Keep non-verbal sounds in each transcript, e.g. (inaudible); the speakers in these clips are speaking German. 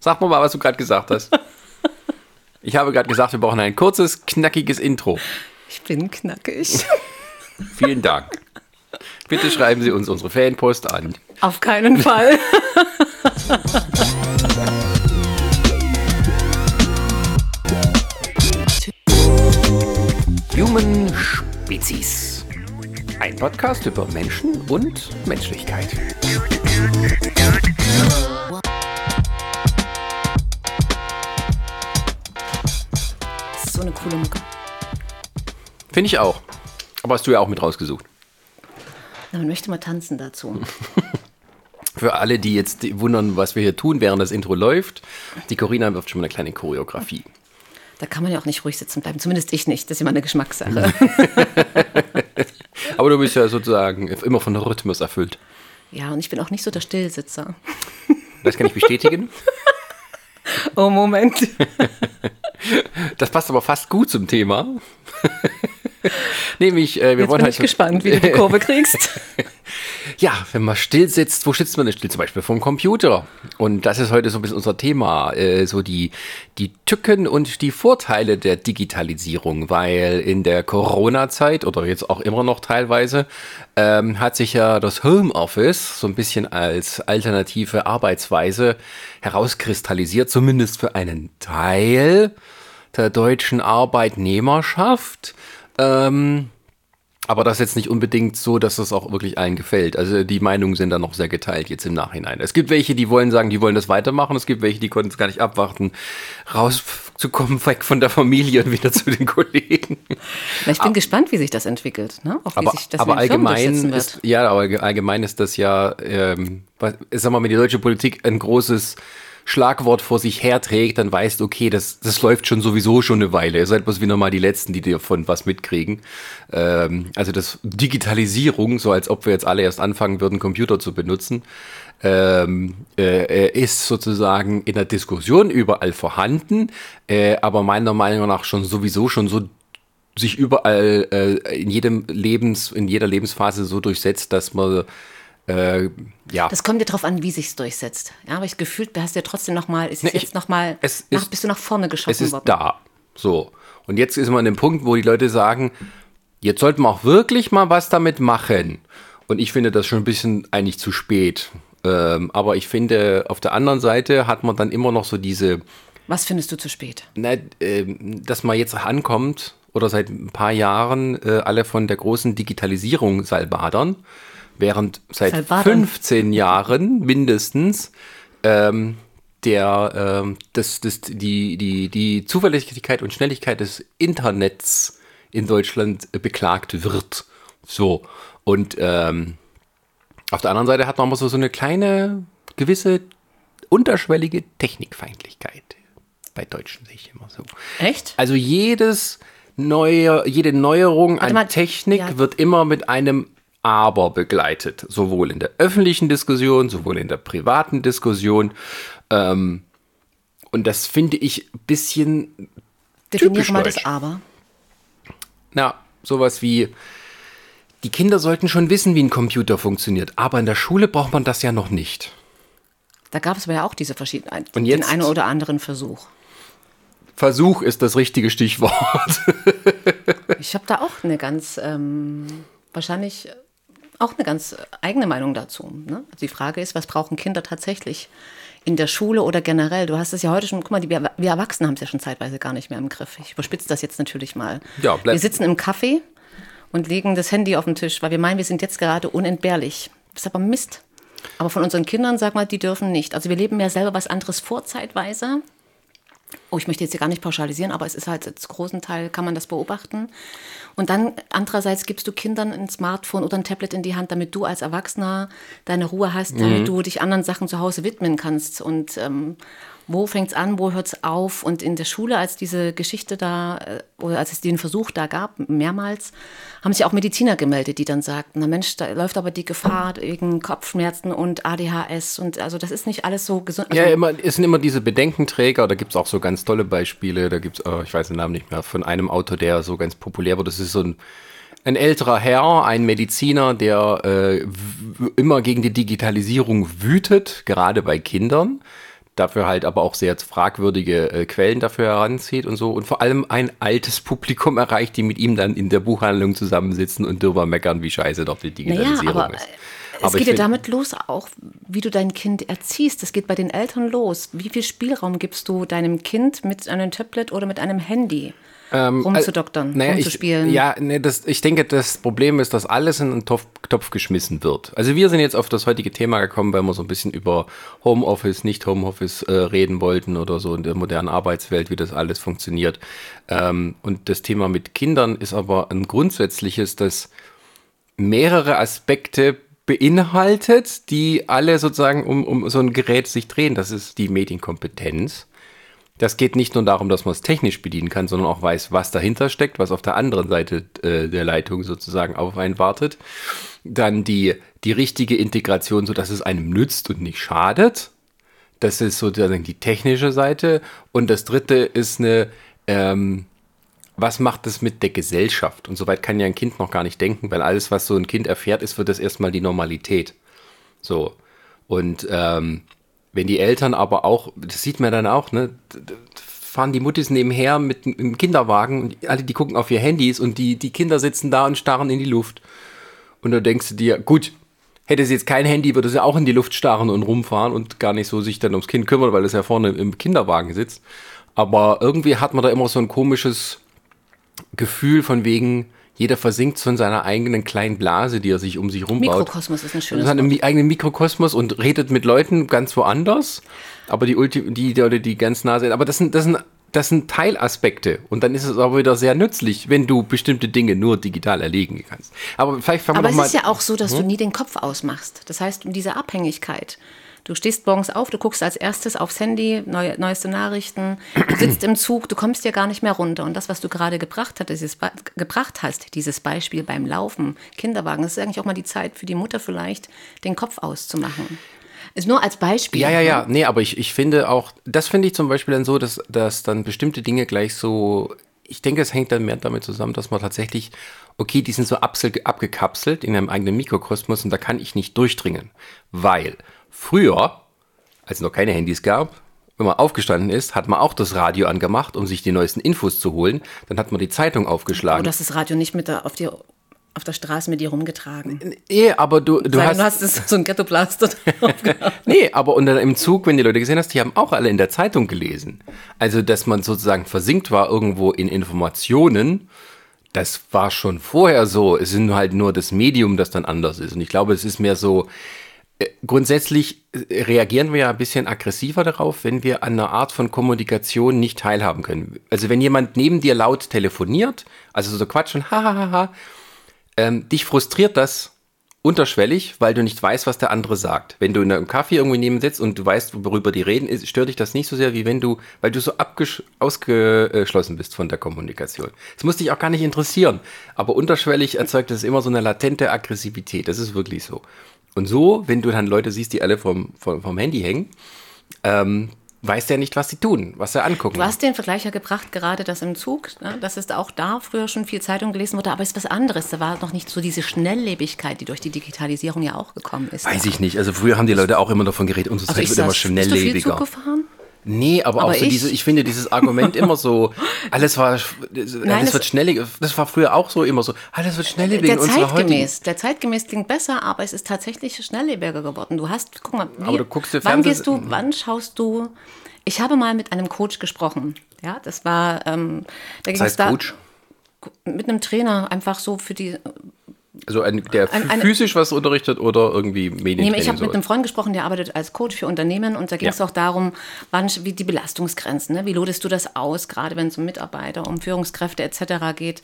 Sag mal mal, was du gerade gesagt hast. (laughs) Ich habe gerade gesagt, wir brauchen ein kurzes, knackiges Intro. Ich bin knackig. (laughs) Vielen Dank. Bitte schreiben Sie uns unsere Fanpost an. Auf keinen Fall. (laughs) Human Spezies. Ein Podcast über Menschen und Menschlichkeit. Finde ich auch. Aber hast du ja auch mit rausgesucht. Na, man möchte mal tanzen dazu. (laughs) Für alle, die jetzt wundern, was wir hier tun, während das Intro läuft, die Corinna wirft schon mal eine kleine Choreografie. Da kann man ja auch nicht ruhig sitzen bleiben. Zumindest ich nicht. Das ist immer eine Geschmackssache. (laughs) Aber du bist ja sozusagen immer von Rhythmus erfüllt. Ja, und ich bin auch nicht so der Stillsitzer. Das kann ich bestätigen. (laughs) Oh, Moment. Das passt aber fast gut zum Thema. (laughs) Nämlich, äh, wir Jetzt wollen bin halt ich gespannt, wie du die Kurve kriegst. (laughs) Ja, wenn man still sitzt, wo sitzt man denn still? Zum Beispiel vom Computer. Und das ist heute so ein bisschen unser Thema, äh, so die, die Tücken und die Vorteile der Digitalisierung, weil in der Corona-Zeit oder jetzt auch immer noch teilweise ähm, hat sich ja das Homeoffice so ein bisschen als alternative Arbeitsweise herauskristallisiert, zumindest für einen Teil der deutschen Arbeitnehmerschaft. Ähm, aber das ist jetzt nicht unbedingt so, dass das auch wirklich allen gefällt. Also die Meinungen sind da noch sehr geteilt jetzt im Nachhinein. Es gibt welche, die wollen sagen, die wollen das weitermachen. Es gibt welche, die konnten es gar nicht abwarten, rauszukommen, (laughs) weg von der Familie und wieder zu den Kollegen. Na, ich bin gespannt, wie sich das entwickelt. Ne? Auch wie Aber, sich das aber allgemein ist, ja, aber allgemein ist das ja, ähm, was, sag mal, wenn die deutsche Politik ein großes Schlagwort vor sich herträgt, dann weißt okay, das, das läuft schon sowieso schon eine Weile. Ihr seid bloß wieder mal die Letzten, die davon was mitkriegen. Ähm, also das Digitalisierung, so als ob wir jetzt alle erst anfangen würden, Computer zu benutzen, ähm, äh, ist sozusagen in der Diskussion überall vorhanden, äh, aber meiner Meinung nach schon sowieso schon so sich überall äh, in jedem Lebens, in jeder Lebensphase so durchsetzt, dass man äh, ja. Das kommt dir drauf an, wie sich's durchsetzt. Ja, aber ich gefühlt, hast du ja trotzdem noch mal, ist Nee, es ich- jetzt noch mal, es nach, ist- bist du nach vorne es geschossen ist worden. da. So. Und jetzt ist man an dem Punkt, wo die Leute sagen, jetzt sollten wir auch wirklich mal was damit machen. Und ich finde das schon ein bisschen eigentlich zu spät. Ähm, aber ich finde, auf der anderen Seite hat man dann immer noch so diese, Was findest du zu spät? na, ähm, dass man jetzt ankommt oder seit ein paar Jahren äh, alle von der großen Digitalisierung salbadern, während seit Salbadern. 15 Jahren mindestens ähm, der ähm, das, das, die, die, die Zuverlässigkeit und Schnelligkeit des Internets in Deutschland äh, beklagt wird. So. Und ähm, auf der anderen Seite hat man aber so, so eine kleine, gewisse unterschwellige Technikfeindlichkeit. Bei Deutschen sehe ich immer so. Echt? Also jedes neue, jede Neuerung an mal, Technik ja. wird immer mit einem Aber begleitet. Sowohl in der öffentlichen Diskussion, sowohl in der privaten Diskussion. Ähm, und das finde ich ein bisschen, Definiere mal das. Aber. na, sowas wie, die Kinder sollten schon wissen, wie ein Computer funktioniert. Aber in der Schule braucht man das ja noch nicht. Da gab es aber ja auch diese verschiedenen, Und den jetzt- einen oder anderen Versuch. Versuch ist das richtige Stichwort. Ich habe da auch eine ganz, ähm, wahrscheinlich auch eine ganz eigene Meinung dazu. Ne? Also die Frage ist, was brauchen Kinder tatsächlich in der Schule oder generell? Du hast es ja heute schon, guck mal, die, wir, Erwachsenen haben es ja schon zeitweise gar nicht mehr im Griff. Ich überspitze das jetzt natürlich mal. Ja, bleib- wir sitzen im Café und legen das Handy auf den Tisch, weil wir meinen, wir sind jetzt gerade unentbehrlich. Das ist aber Mist. Aber von unseren Kindern, sag mal, die dürfen nicht. Also wir leben ja selber was anderes vor zeitweise. Oh, ich möchte jetzt hier gar nicht pauschalisieren, aber es ist halt zu großen Teil kann man das beobachten. Und dann andererseits gibst du Kindern ein Smartphone oder ein Tablet in die Hand, damit du als Erwachsener deine Ruhe hast, damit du dich anderen Sachen zu Hause widmen kannst. Und ähm, wo fängt's an, wo hört's auf? Und in der Schule, als diese Geschichte da, äh, oder als es den Versuch da gab, mehrmals, haben sich auch Mediziner gemeldet, die dann sagten, na Mensch, da läuft aber die Gefahr wegen Kopfschmerzen und ADHS und also das ist nicht alles so gesund. Ja, also- immer, es sind immer diese Bedenkenträger, da gibt es auch so ganz tolle Beispiele, da gibt es, oh, ich weiß den Namen nicht mehr, von einem Autor, der so ganz populär wurde. Das ist so ein, ein älterer Herr, ein Mediziner, der äh, immer gegen die Digitalisierung wütet, gerade bei Kindern, dafür halt aber auch sehr fragwürdige äh, Quellen dafür heranzieht und so und vor allem ein altes Publikum erreicht, die mit ihm dann in der Buchhandlung zusammensitzen und drüber meckern, wie scheiße doch die Digitalisierung naja, aber, ist. Es aber geht ja damit los auch, wie du dein Kind erziehst. Das geht bei den Eltern los. Wie viel Spielraum gibst du deinem Kind mit einem Tablet oder mit einem Handy? Ähm, rumzudoktern, naja, rumzuspielen. Ich, ja, nee, das, ich denke, das Problem ist, dass alles in einen Topf, Topf geschmissen wird. Also wir sind jetzt auf das heutige Thema gekommen, weil wir so ein bisschen über Homeoffice, nicht Homeoffice äh, reden wollten oder so in der modernen Arbeitswelt, wie das alles funktioniert. Ähm, und das Thema mit Kindern ist aber ein grundsätzliches, das mehrere Aspekte beinhaltet, die alle sozusagen um, um so ein Gerät sich drehen. Das ist die Medienkompetenz das geht nicht nur darum, dass man es technisch bedienen kann, sondern auch weiß, was dahinter steckt, was auf der anderen Seite äh, der Leitung sozusagen auf einen wartet. Dann die, die richtige Integration, sodass es einem nützt und nicht schadet. Das ist sozusagen die technische Seite. Und das dritte ist eine, ähm, was macht es mit der Gesellschaft? Und soweit kann ja ein Kind noch gar nicht denken, weil alles, was so ein Kind erfährt, ist, wird das erstmal die Normalität. So. Und ähm, wenn die Eltern aber auch, das sieht man dann auch, ne, fahren die Muttis nebenher mit einem Kinderwagen und alle, die gucken auf ihr Handys und die, die Kinder sitzen da und starren in die Luft. Und da denkst du dir, gut, hätte sie jetzt kein Handy, würde sie auch in die Luft starren und rumfahren und gar nicht so sich dann ums Kind kümmern, weil es ja vorne im Kinderwagen sitzt. Aber irgendwie hat man da immer so ein komisches Gefühl von wegen, jeder versinkt so in seiner eigenen kleinen Blase, die er sich um sich rum baut. Mikrokosmos ist ein schönes Wort. Einen eigenen Mikrokosmos und redet mit Leuten ganz woanders, aber die, Ulti die, die, die ganz nah sind. Aber das sind, das sind das sind Teilaspekte und dann ist es aber wieder sehr nützlich, wenn du bestimmte Dinge nur digital erlegen kannst. Aber vielleicht fangen wir Aber es ist ja auch so, dass hm? du nie den Kopf ausmachst. Das heißt, diese Abhängigkeit. Du stehst morgens auf, du guckst als erstes aufs Handy, neue, neueste Nachrichten, du sitzt im Zug, du kommst ja gar nicht mehr runter. Und das, was du gerade gebracht, hast, dieses, gebracht hast, dieses Beispiel beim Laufen, Kinderwagen, das ist eigentlich auch mal die Zeit für die Mutter vielleicht, den Kopf auszumachen. Ist nur als Beispiel. Ja, ja, ja. Ne? Nee, aber ich, ich finde auch, das finde ich zum Beispiel dann so, dass, dass dann bestimmte Dinge gleich so, ich denke, es hängt dann mehr damit zusammen, dass man tatsächlich, okay, die sind so abgekapselt in einem eigenen Mikrokosmos und da kann ich nicht durchdringen. Weil Früher, als es noch keine Handys gab, wenn man aufgestanden ist, hat man auch das Radio angemacht, um sich die neuesten Infos zu holen. Dann hat man die Zeitung aufgeschlagen. Oh, du hast das Radio nicht mit der, auf, die, auf der Straße mit dir rumgetragen. Nee, aber du, du Sagen, hast... Du hast das, so ein Ghetto-Blaster (laughs) Nee, aber unter, im Zug, wenn die Leute gesehen hast, die haben auch alle in der Zeitung gelesen. Also, dass man sozusagen versinkt war irgendwo in Informationen, das war schon vorher so. Es ist halt nur das Medium, das dann anders ist. Und ich glaube, es ist mehr so grundsätzlich äh, reagieren wir ja ein bisschen aggressiver darauf, wenn wir an einer Art von Kommunikation nicht teilhaben können. Also wenn jemand neben dir laut telefoniert, also so quatschen, (laughs) hahaha, ähm, dich frustriert das unterschwellig, weil du nicht weißt, was der andere sagt. Wenn du in einem Kaffee irgendwie neben sitzt und du weißt, worüber die reden, ist, stört dich das nicht so sehr, wie wenn du, weil du so ausgeschlossen bist von der Kommunikation. Es muss dich auch gar nicht interessieren, aber unterschwellig erzeugt es immer so eine latente Aggressivität. Das ist wirklich so. Und so, wenn du dann Leute siehst, die alle vom, vom, vom Handy hängen, ähm, weiß der nicht, was sie tun, was sie angucken. Du hast den Vergleich ja gebracht, gerade das im Zug, ne, dass es auch da früher schon viel Zeitung gelesen wurde, aber es ist was anderes. Da war noch nicht so diese Schnelllebigkeit, die durch die Digitalisierung ja auch gekommen ist. Weiß ich nicht. Also früher haben die Leute auch immer davon geredet, unsere also Zeit wird immer schnelllebiger. Bist du viel Zug gefahren? Nee, aber, aber auch so ich? diese, ich finde dieses Argument immer so, (laughs) alles war, Nein, alles wird schnelliger, das war früher auch so immer so, alles wird schnelllebiger. Der zeitgemäß, der zeitgemäß klingt besser, aber es ist tatsächlich schnelllebiger geworden. Du hast, guck mal, wie, aber du guckst dir wann gehst du, wann schaust du, ich habe mal mit einem Coach gesprochen, ja, das war, ähm, da ging es da, Coach? mit einem Trainer einfach so für die also ein, der ein, eine, physisch was unterrichtet oder irgendwie Medien? Nee, ich habe mit einem Freund gesprochen, der arbeitet als Coach für Unternehmen und da ging es ja. auch darum, wann, wie die Belastungsgrenzen, ne? wie lodest du das aus, gerade wenn es um Mitarbeiter, um Führungskräfte etc. geht.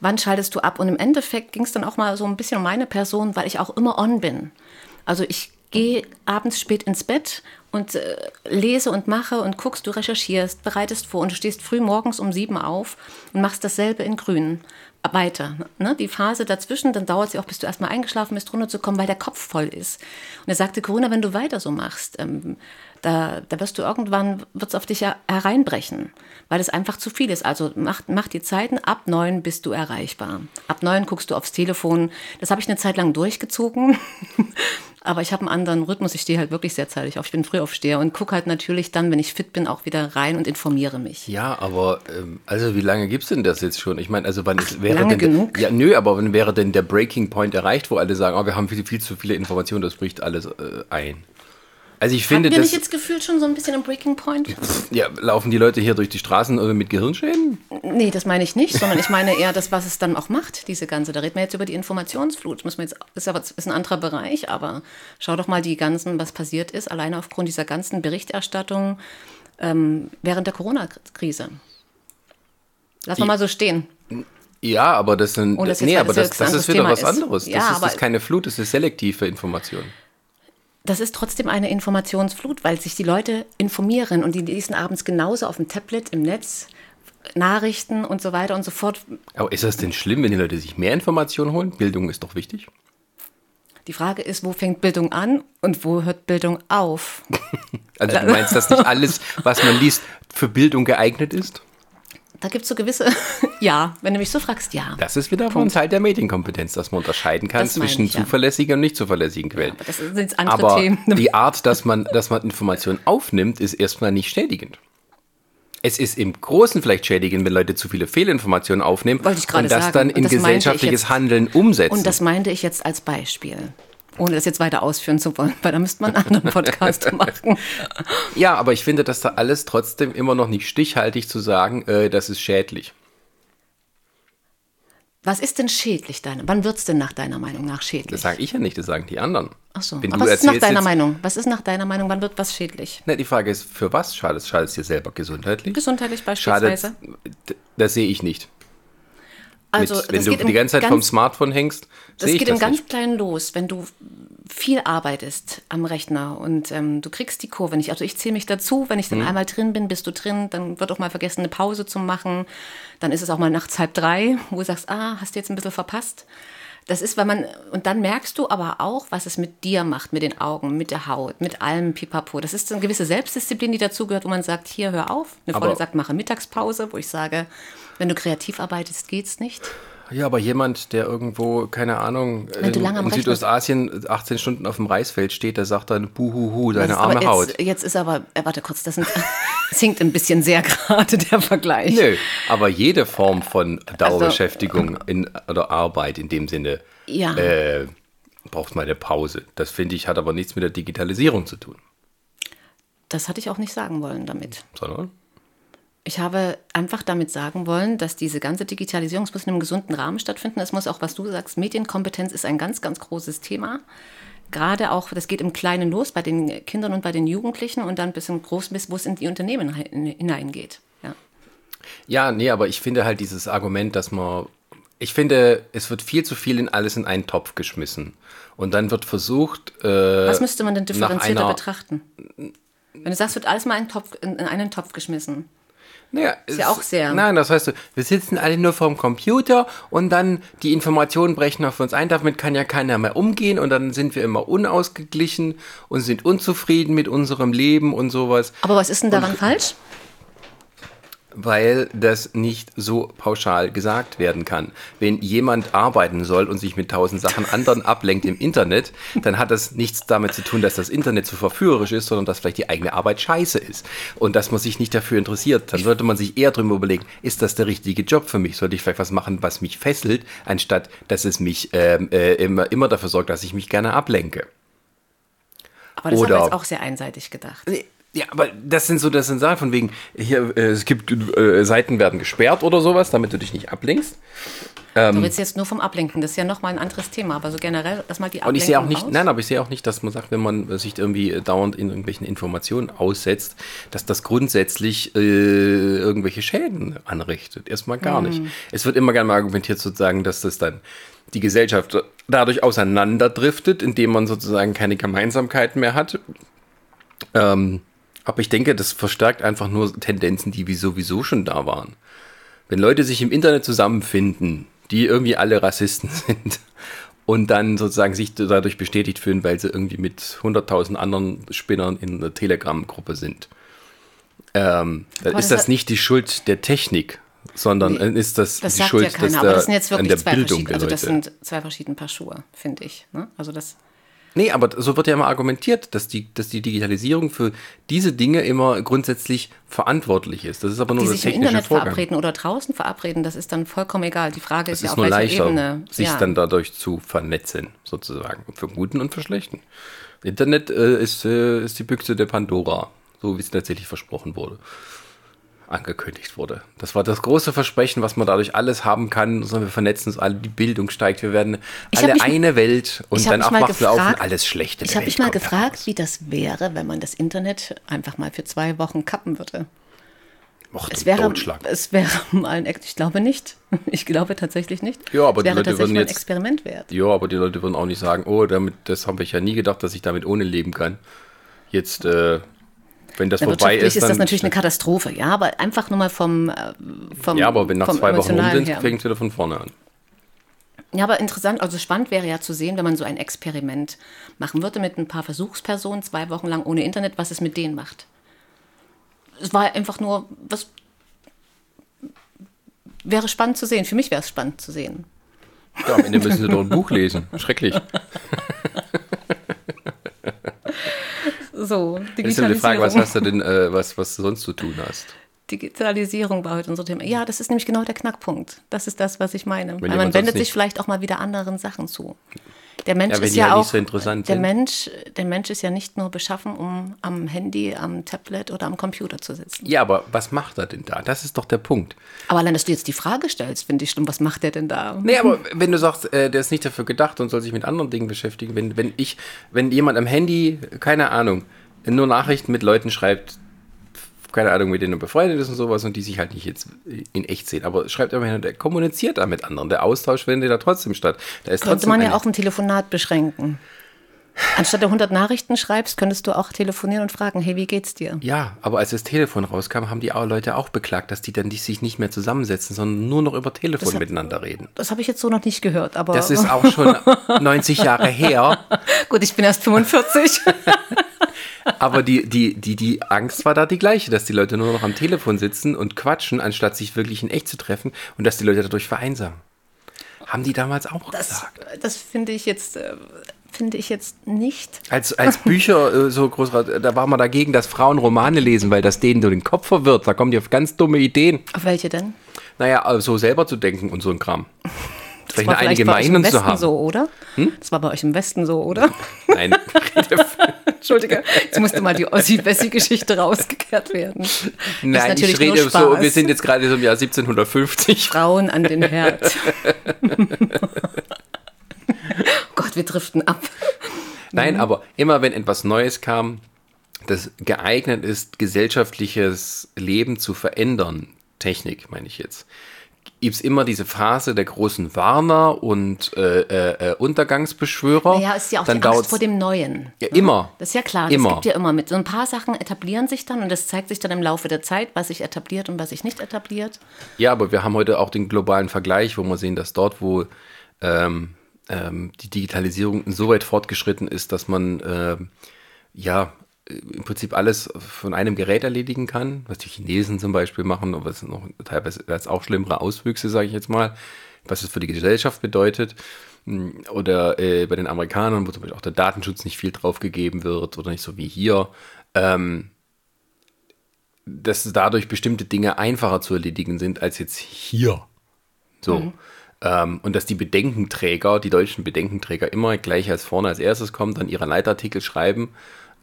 Wann schaltest du ab? Und im Endeffekt ging es dann auch mal so ein bisschen um meine Person, weil ich auch immer on bin. Also ich gehe abends spät ins Bett und äh, lese und mache und guckst, du recherchierst, bereitest vor und du stehst früh morgens um sieben auf und machst dasselbe in Grün weiter. Ne? Die Phase dazwischen, dann dauert sie auch, bis du erstmal eingeschlafen bist, runterzukommen, weil der Kopf voll ist. Und er sagte, Corona, wenn du weiter so machst, ähm, da, da wirst du irgendwann, wird es auf dich hereinbrechen, weil es einfach zu viel ist. Also mach, mach die Zeiten, ab neun bist du erreichbar. Ab neun guckst du aufs Telefon. Das habe ich eine Zeit lang durchgezogen. (laughs) Aber ich habe einen anderen Rhythmus. Ich stehe halt wirklich sehr zeitig auf. Ich bin Frühaufsteher und gucke halt natürlich dann, wenn ich fit bin, auch wieder rein und informiere mich. Ja, aber ähm, also wie lange gibt es denn das jetzt schon? Ich meine, also wann Ach, wäre lange denn genug? ja nö, aber wann wäre denn der Breaking Point erreicht, wo alle sagen, oh, wir haben viel, viel zu viele Informationen, das bricht alles äh, ein. Also ich finde, Hatten wir das nicht jetzt gefühlt schon so ein bisschen im Breaking Point? ja, laufen die Leute hier durch die Straßen mit Gehirnschäden? Nee, das meine ich nicht, sondern ich meine eher das, was es dann auch macht, diese ganze. Da reden wir jetzt über die Informationsflut. Muss man jetzt, ist aber ist ein anderer Bereich, aber schau doch mal die ganzen, was passiert ist, alleine aufgrund dieser ganzen Berichterstattung ähm, während der Corona-Krise. Lass mal mal so stehen. Ja, aber das sind Oh, das ist nee, aber das das, ist das ist wieder Thema was ist. anderes. Das Ja, ist das aber- ist keine Flut, das ist selektive Information. Das ist trotzdem eine Informationsflut, weil sich die Leute informieren und die lesen abends genauso auf dem Tablet, im Netz, Nachrichten und so weiter und so fort. Aber ist das denn schlimm, wenn die Leute sich mehr Informationen holen? Bildung ist doch wichtig. Die Frage ist, wo fängt Bildung an und wo hört Bildung auf? (laughs) Also du meinst, dass nicht alles, was man liest, für Bildung geeignet ist? Da gibt es so gewisse, (laughs) ja, wenn du mich so fragst, ja. Das ist wieder ein Teil der Medienkompetenz, dass man unterscheiden kann Das zwischen ich, ja. zuverlässigen und nicht zuverlässigen Quellen. Aber das sind jetzt andere Aber Themen. (laughs) die Art, dass man, dass man Informationen aufnimmt, ist erstmal nicht schädigend. Es ist im Großen vielleicht schädigend, wenn Leute zu viele Fehlinformationen aufnehmen und das sagen. dann in gesellschaftliches jetzt. Handeln umsetzen. Und das meinte ich jetzt als Beispiel. Ohne das jetzt weiter ausführen zu wollen, weil da müsste man einen anderen Podcast (laughs) machen. ja, aber ich finde, dass da alles trotzdem immer noch nicht stichhaltig zu sagen, äh, das ist schädlich. Was ist denn schädlich, deine? Wann wird es denn nach deiner Meinung nach Das schädlich? sage ich ja nicht, das sagen die anderen. Ach so. Wenn Aber was ist nach deiner Meinung? Was ist nach deiner Meinung, wann wird was schädlich? Ne, die Frage ist, für was schadet es? Schadet es dir selber gesundheitlich? Gesundheitlich Schadet, beispielsweise. d- das sehe ich nicht. Also, Mit, wenn du die ganze Zeit ganz- vom Smartphone hängst, Das geht das im ganz nicht. Kleinen los, wenn du viel arbeitest am Rechner und ähm, du kriegst die Kurve nicht. Also ich zähle mich dazu, wenn ich dann Mhm. einmal drin bin, bist du drin, dann wird auch mal vergessen, eine Pause zu machen. Dann ist es auch mal nachts halb drei, wo du sagst, ah, hast du jetzt ein bisschen verpasst. Das ist, weil man, und dann merkst du aber auch, was es mit dir macht, mit den Augen, mit der Haut, mit allem Pipapo. Das ist eine gewisse Selbstdisziplin, die dazugehört, wo man sagt, hier, hör auf. Eine Freundin sagt, mache Mittagspause, wo ich sage, wenn du kreativ arbeitest, geht's nicht. Ja, aber jemand, der irgendwo, keine Ahnung, in, in Südostasien 18 Stunden auf dem Reisfeld steht, der sagt dann, buhuhu, deine arme Haut. Jetzt, jetzt ist aber, äh, warte kurz, das, sind, (laughs) das hinkt ein bisschen sehr (laughs) gerade, der Vergleich. Nö, aber jede Form von Also Dauerbeschäftigung in, oder Arbeit in dem Sinne Ja. äh, braucht mal eine Pause. Das finde ich, hat aber nichts mit der Digitalisierung zu tun, Das hatte ich auch nicht sagen wollen damit. sondern Ich habe einfach damit sagen wollen, dass diese ganze Digitalisierung es muss in einem gesunden Rahmen stattfinden. Es muss auch, was du sagst, Medienkompetenz ist ein ganz, ganz großes Thema. Gerade auch, das geht im Kleinen los, bei den Kindern und bei den Jugendlichen und dann bis im Großen, bis wo es in die Unternehmen hin- hineingeht. Ja. Ja, nee, aber ich finde halt dieses Argument, dass man. Ich finde, es wird viel zu viel in alles in einen Topf geschmissen. Und dann wird versucht. Äh, Was müsste man denn differenzierter betrachten? Wenn du sagst, wird alles mal in, Topf, in einen Topf geschmissen. Naja, Ist ja auch sehr- Nein, das heißt, wir sitzen alle nur vorm Computer und dann die Informationen brechen auf uns ein. Damit kann ja keiner mehr umgehen und dann sind wir immer unausgeglichen und sind unzufrieden mit unserem Leben und sowas, Aber was ist denn daran falsch? Weil das nicht so pauschal gesagt werden kann. Wenn jemand arbeiten soll und sich mit tausend Sachen anderen ablenkt im Internet, dann hat das nichts damit zu tun, dass das Internet so verführerisch ist, sondern dass vielleicht die eigene Arbeit scheiße ist und dass man sich nicht dafür interessiert. Dann sollte man sich eher darüber überlegen, ist das der richtige Job für mich? Sollte ich vielleicht was machen, was mich fesselt, anstatt dass es mich ähm, äh, immer, immer dafür sorgt, dass ich mich gerne ablenke. Aber das Oder- haben wir jetzt auch sehr einseitig gedacht. Ja, aber das sind so, das sind Sachen von wegen, hier, äh, es gibt, äh, Seiten werden gesperrt oder sowas, damit du dich nicht ablenkst. du redest jetzt nur vom Ablenken, das ist ja nochmal ein anderes Thema, aber so generell, dass mal die Ablenkung Und ich sehe auch nicht, raus. nein, aber ich sehe auch nicht, dass man sagt, wenn man sich irgendwie dauernd in irgendwelchen Informationen aussetzt, dass das grundsätzlich äh, irgendwelche Schäden anrichtet. Erstmal gar nicht. Es wird immer gerne mal argumentiert sozusagen, dass das dann die Gesellschaft dadurch auseinanderdriftet, indem man sozusagen keine Gemeinsamkeiten mehr hat. Ähm, aber ich denke, das verstärkt einfach nur Tendenzen, die wie sowieso schon da waren. Wenn Leute sich im Internet zusammenfinden, die irgendwie alle Rassisten (laughs) sind und dann sozusagen sich dadurch bestätigt fühlen, weil sie irgendwie mit 100.000 anderen Spinnern in einer Telegram-Gruppe sind. Ähm, dann ist das nicht die Schuld der Technik, sondern nee, ist das, das die Schuld ja keiner, der, aber das sind jetzt wirklich der zwei Bildung der Also das Leute. sind zwei verschiedene Paar Schuhe, finde ich. Ne? Also das Nee, aber so wird ja immer argumentiert, dass die, dass die Digitalisierung für diese Dinge immer grundsätzlich verantwortlich ist. Das ist aber nur die der sich im technische Internet Vorgang. verabreden oder draußen verabreden, das ist dann vollkommen egal. Die Frage Es ist ja ist auf welcher leichter, Ebene. sich ja. dann dadurch zu vernetzen, sozusagen. Für Guten und für Schlechten. Internet äh, ist, äh, ist die Büchse der Pandora, so wie es tatsächlich versprochen wurde. Angekündigt wurde. Das war das große Versprechen, was man dadurch alles haben kann. sondern Wir vernetzen uns alle, die Bildung steigt, wir werden Ich alle mich- eine Welt und dann auch mal wachen wir auf und alles Schlechte. Ich habe mich mal gefragt, wie das wäre, wenn man das Internet einfach mal für zwei Wochen kappen würde. Och, Es wäre, es wäre (laughs) mal ein, ich glaube nicht. (laughs) Ich glaube tatsächlich nicht. Ja, aber es die wäre Leute tatsächlich würden mal ein jetzt- Experiment wert. Ja, aber die Leute würden auch nicht sagen, oh, damit, das habe ich ja nie gedacht, dass ich damit ohne leben kann. Jetzt, äh, wenn das vorbei ist, ist, dann. das natürlich eine Katastrophe. Ja, aber einfach nur mal vom, äh, vom ja, aber wenn nach zwei Wochen rum sind, fängt es wieder von vorne an. Ja, aber interessant, also spannend wäre ja zu sehen, wenn man so ein Experiment machen würde mit ein paar Versuchspersonen, zwei Wochen lang ohne Internet, was es mit denen macht. Es war einfach nur, was wäre spannend zu sehen. Für mich wäre es spannend zu sehen. Ja, am Ende müssen sie doch ein Buch lesen. Schrecklich. (laughs) So, Das ist immer Digitalisierung. die Frage, was hast du denn, äh, was, was du sonst zu tun hast? Digitalisierung war heute unser Thema. Ja, das ist nämlich genau der Knackpunkt. Das ist das, was ich meine. Weil man wendet sich vielleicht auch mal wieder anderen Sachen zu. Der Mensch Ja, ist ja halt auch nicht so interessant der sind. Mensch, der Mensch ist ja nicht nur beschaffen, um am Handy, am Tablet oder am Computer zu sitzen. Ja, aber was macht er denn da? Das ist doch der Punkt. Aber allein, dass du jetzt die Frage stellst, finde ich schlimm. Was macht der denn da? Nee, aber wenn du sagst, äh, der ist nicht dafür gedacht und soll sich mit anderen Dingen beschäftigen, wenn, wenn ich, wenn jemand am Handy, keine Ahnung, nur Nachrichten mit Leuten schreibt, keine Ahnung, mit denen er befreundet ist und sowas und die sich halt nicht jetzt in echt sehen, aber schreibt immerhin, der kommuniziert da mit anderen, der Austausch findet da trotzdem statt. Da ist Könnte man ja auch ein Telefonat beschränken. Anstatt der 100 Nachrichten schreibst, könntest du auch telefonieren und fragen, hey, wie geht's dir? Ja, aber als das Telefon rauskam, haben die Leute auch beklagt, dass die dann sich nicht mehr zusammensetzen, sondern nur noch über Telefon hat- miteinander reden. Das habe ich jetzt so noch nicht gehört, aber Das ist auch schon (laughs) 90 Jahre her, gut, ich bin erst 45. (laughs) aber die, die, die, die Angst war da die gleiche, dass die Leute nur noch am Telefon sitzen und quatschen, anstatt sich wirklich in echt zu treffen und dass die Leute dadurch vereinsamen. Haben die damals auch Das, gesagt. das finde ich jetzt äh, finde ich jetzt nicht. Als, als (laughs) Bücher äh, so groß, da war man dagegen, dass Frauen Romane lesen, weil das denen so den Kopf verwirrt. Da kommen die auf ganz dumme Ideen. Auf welche denn? Naja, so selber zu denken und so ein Kram. Vielleicht war eine eigene bei euch im Westen. Hm? so, oder? Das war bei euch im Westen so, oder? (laughs) Nein, (laughs) Entschuldige, jetzt musste mal die Ossi-Bessi-Geschichte rausgekehrt werden. Nein ich rede so, wir sind jetzt gerade so im Jahr 1750. Frauen an den Herd. Wir driften ab. Nein, Mhm. aber immer wenn etwas Neues kam, das geeignet ist, gesellschaftliches Leben zu verändern, Technik meine ich jetzt, gibt es immer diese Phase der großen Warner und äh, äh, äh, Untergangsbeschwörer. Ja, ist ja auch Dann die Angst vor dem Neuen. Ja, immer. Das ist ja klar, Immer. das gibt ja immer mit. So ein paar Sachen etablieren sich dann und das zeigt sich dann im Laufe der Zeit, was sich etabliert und was sich nicht etabliert. Ja, aber wir haben heute auch den globalen Vergleich, wo wir sehen, dass dort, wo ähm, ähm, die Digitalisierung so weit fortgeschritten ist, dass man ähm, ja im Prinzip alles von einem Gerät erledigen kann, was die Chinesen zum Beispiel machen, und was noch teilweise als auch schlimmere Auswüchse, sage ich jetzt mal, was es für die Gesellschaft bedeutet. Oder äh, bei den Amerikanern, wo zum Beispiel auch der Datenschutz nicht viel drauf gegeben wird oder nicht so wie hier. Ähm, dass dadurch bestimmte Dinge einfacher zu erledigen sind als jetzt hier. So. Ähm, und dass die Bedenkenträger, die deutschen Bedenkenträger immer gleich als vorne als erstes kommen, dann ihre Leitartikel schreiben.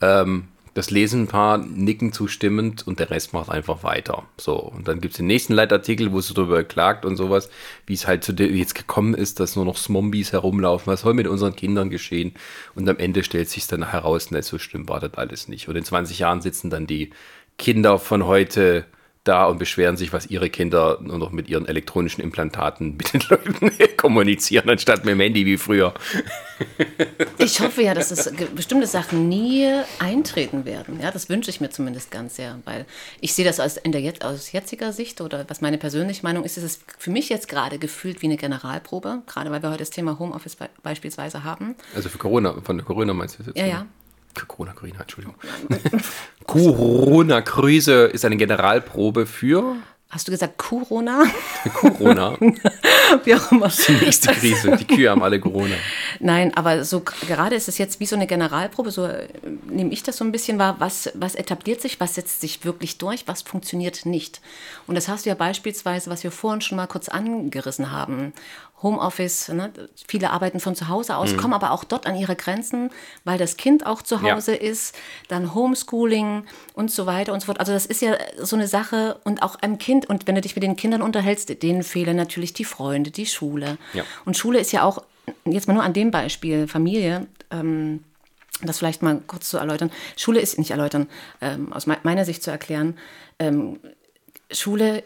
Ähm, das lesen ein paar, nicken zustimmend und der Rest macht einfach weiter. So, und dann gibt es den nächsten Leitartikel, wo es darüber klagt und sowas, wie es halt zu dem jetzt gekommen ist, dass nur noch Zombies herumlaufen. Was soll mit unseren Kindern geschehen? Und am Ende stellt sich dann heraus, ne, so stimmt war das alles nicht. Und in 20 Jahren sitzen dann die Kinder von heute da und beschweren sich, was ihre Kinder nur noch mit ihren elektronischen Implantaten mit den (laughs) Leuten kommunizieren, anstatt mit dem Handy wie früher. Ich hoffe ja, dass es bestimmte Sachen nie eintreten werden. Ja, das wünsche ich mir zumindest ganz sehr, weil ich sehe das aus, in der, aus jetziger Sicht oder was meine persönliche Meinung ist, ist es für mich jetzt gerade gefühlt wie eine Generalprobe, gerade weil wir heute das Thema Homeoffice be beispielsweise haben. Also für Corona, von der Corona meinst du jetzt? Ja, ja. Corona-Grüne, Entschuldigung. (laughs) Corona-Krise ist eine Generalprobe für Hast du gesagt Corona? Corona. (laughs) wie auch immer. Das ist die nächste Krise. Die Kühe haben alle Corona. Nein, aber so gerade ist es jetzt wie so eine Generalprobe, so äh, nehme ich das so ein bisschen wahr, was, was etabliert sich, was setzt sich wirklich durch, was funktioniert nicht. Und das hast du ja beispielsweise, was wir vorhin schon mal kurz angerissen haben. Homeoffice, ne? viele arbeiten von zu Hause aus, mhm. kommen aber auch dort an ihre Grenzen, weil das Kind auch zu Hause ja. ist, dann Homeschooling und so weiter und so fort. Also das ist ja so eine Sache und auch einem Kind, und wenn du dich mit den Kindern unterhältst, denen fehlen natürlich die Freunde, die Schule. Ja. Und Schule ist ja auch, jetzt mal nur an dem Beispiel, Familie, ähm, das vielleicht mal kurz zu erläutern. Schule ist nicht erläutern, ähm, aus meiner Sicht zu erklären. Ähm, Schule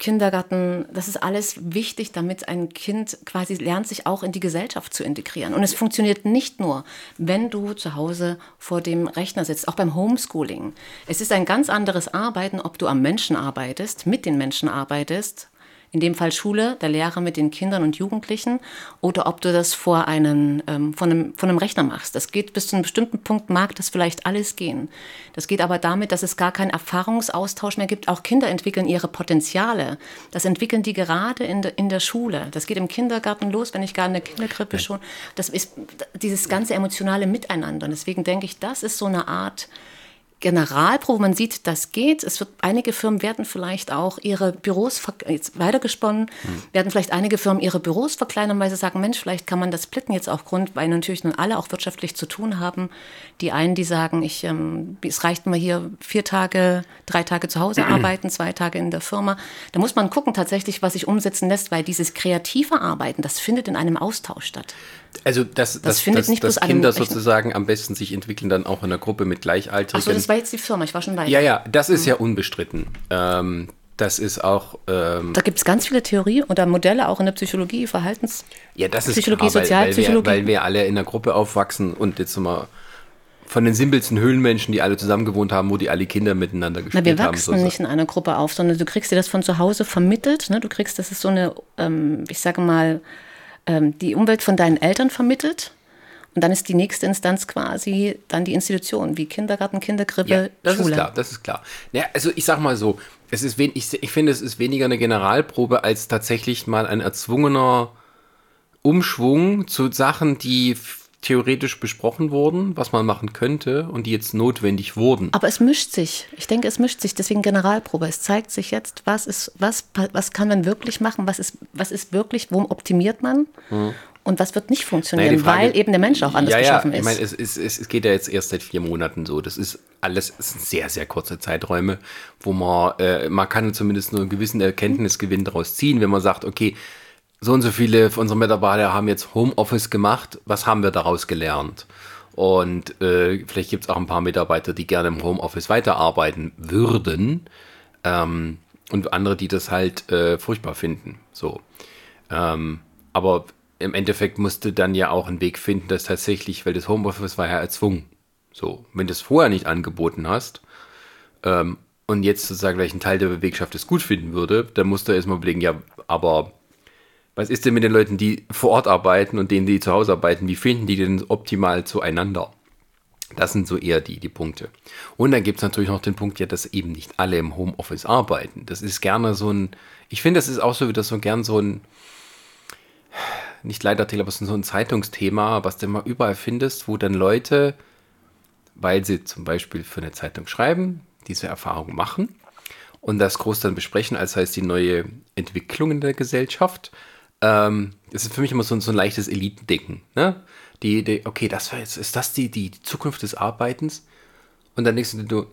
Kindergarten, das ist alles wichtig, damit ein Kind quasi lernt, sich auch in die Gesellschaft zu integrieren. Und es funktioniert nicht nur, wenn du zu Hause vor dem Rechner sitzt, auch beim Homeschooling. Es ist ein ganz anderes Arbeiten, ob du am Menschen arbeitest, mit den Menschen arbeitest in dem Fall Schule, der Lehrer mit den Kindern und Jugendlichen, oder ob du das vor einem, ähm, von, einem, von einem Rechner machst. Das geht bis zu einem bestimmten Punkt, mag das vielleicht alles gehen. Das geht aber damit, dass es gar keinen Erfahrungsaustausch mehr gibt. Auch Kinder entwickeln ihre Potenziale. Das entwickeln die gerade in, de, in der Schule. Das geht im Kindergarten los, wenn ich gar in der Kinderkrippe schon. Das ist dieses ganze emotionale Miteinander. Und deswegen denke ich, das ist so eine Art, Generalprobe, man sieht, das geht. Es wird, einige Firmen werden vielleicht auch ihre Büros, jetzt weitergesponnen, hm. werden vielleicht einige Firmen ihre Büros verkleinern, weil sie sagen, Mensch, vielleicht kann man das splitten jetzt auch Grund, weil natürlich nun alle auch wirtschaftlich zu tun haben. Die einen, die sagen, ich, ähm, es reicht mir hier vier Tage, drei Tage zu Hause (clears throat) arbeiten, zwei Tage in der Firma. Da muss man gucken tatsächlich, was sich umsetzen lässt, weil dieses kreative Arbeiten, das findet in einem Austausch statt. Also das, das, das findet das, nicht dass Kinder sozusagen am besten sich entwickeln dann auch in einer Gruppe mit Gleichaltrigen. Achso, das war jetzt die Firma, ich war schon weiter. Ja, ja, das ist ja unbestritten. Ähm, das ist auch. Ähm, da gibt es ganz viele Theorien oder Modelle auch in der Psychologie, Verhaltens. Ja, das ist Psychologie, klar, weil, Sozialpsychologie. Weil wir, weil wir alle in einer Gruppe aufwachsen und jetzt mal von den simpelsten Höhlenmenschen, die alle zusammen gewohnt haben, wo die alle Kinder miteinander gespielt haben. Na, wir wachsen haben, nicht in einer Gruppe auf, sondern du kriegst dir das von zu Hause vermittelt. Ne? Du kriegst, das ist so eine, ähm, ich sage mal, ähm, die Umwelt von deinen Eltern vermittelt. Und dann ist die nächste Instanz quasi dann die Institution, wie Kindergarten, Kinderkrippe, ja, das Schule. ist klar, das ist klar. Ja, also ich sag mal so, es ist wen, ich, ich finde, es ist weniger eine Generalprobe als tatsächlich mal ein erzwungener Umschwung zu Sachen, die theoretisch besprochen wurden, was man machen könnte und die jetzt notwendig wurden. Aber es mischt sich. Ich denke, es mischt sich. Deswegen Generalprobe. Es zeigt sich jetzt, was ist, was, was kann man wirklich machen, was ist, was ist wirklich, wo optimiert man? Hm. Und was wird nicht funktionieren, Nein, Frage, weil eben der Mensch auch anders ja, geschaffen ja, ist. Ich meine, es, es, es, geht ja jetzt erst seit vier Monaten so. Das ist alles es sind sehr, sehr kurze Zeiträume, wo man, äh, man kann zumindest nur einen gewissen Erkenntnisgewinn daraus ziehen, wenn man sagt, okay, so und so viele von unseren Mitarbeiter haben jetzt Homeoffice gemacht, was haben wir daraus gelernt? Und äh, vielleicht gibt es auch ein paar Mitarbeiter, die gerne im Homeoffice weiterarbeiten würden ähm, und andere, die das halt äh, furchtbar finden. So. Ähm, aber im Endeffekt musste dann ja auch einen Weg finden, dass tatsächlich, weil das Homeoffice war ja erzwungen. So, wenn du es vorher nicht angeboten hast ähm, und jetzt sozusagen gleich ein Teil der Bewegschaft es gut finden würde, dann musst du erstmal überlegen, ja, aber was ist denn mit den Leuten, die vor Ort arbeiten und denen, die zu Hause arbeiten, wie finden die denn optimal zueinander? Das sind so eher die, die Punkte. Und dann gibt es natürlich noch den Punkt, ja, dass eben nicht alle im Homeoffice arbeiten. Das ist gerne so ein, ich finde, das ist auch so wieder so gern so ein, nicht Leitartikel, aber so ein Zeitungsthema, was du immer überall findest, wo dann Leute, weil sie zum Beispiel für eine Zeitung schreiben, diese Erfahrung machen und das groß dann besprechen, als heißt die neue Entwicklung in der Gesellschaft. Ähm, das ist für mich immer so, so ein leichtes Elitendenken. Ne? Die Idee, okay, das war jetzt, ist das die, die Zukunft des Arbeitens? Und dann denkst du,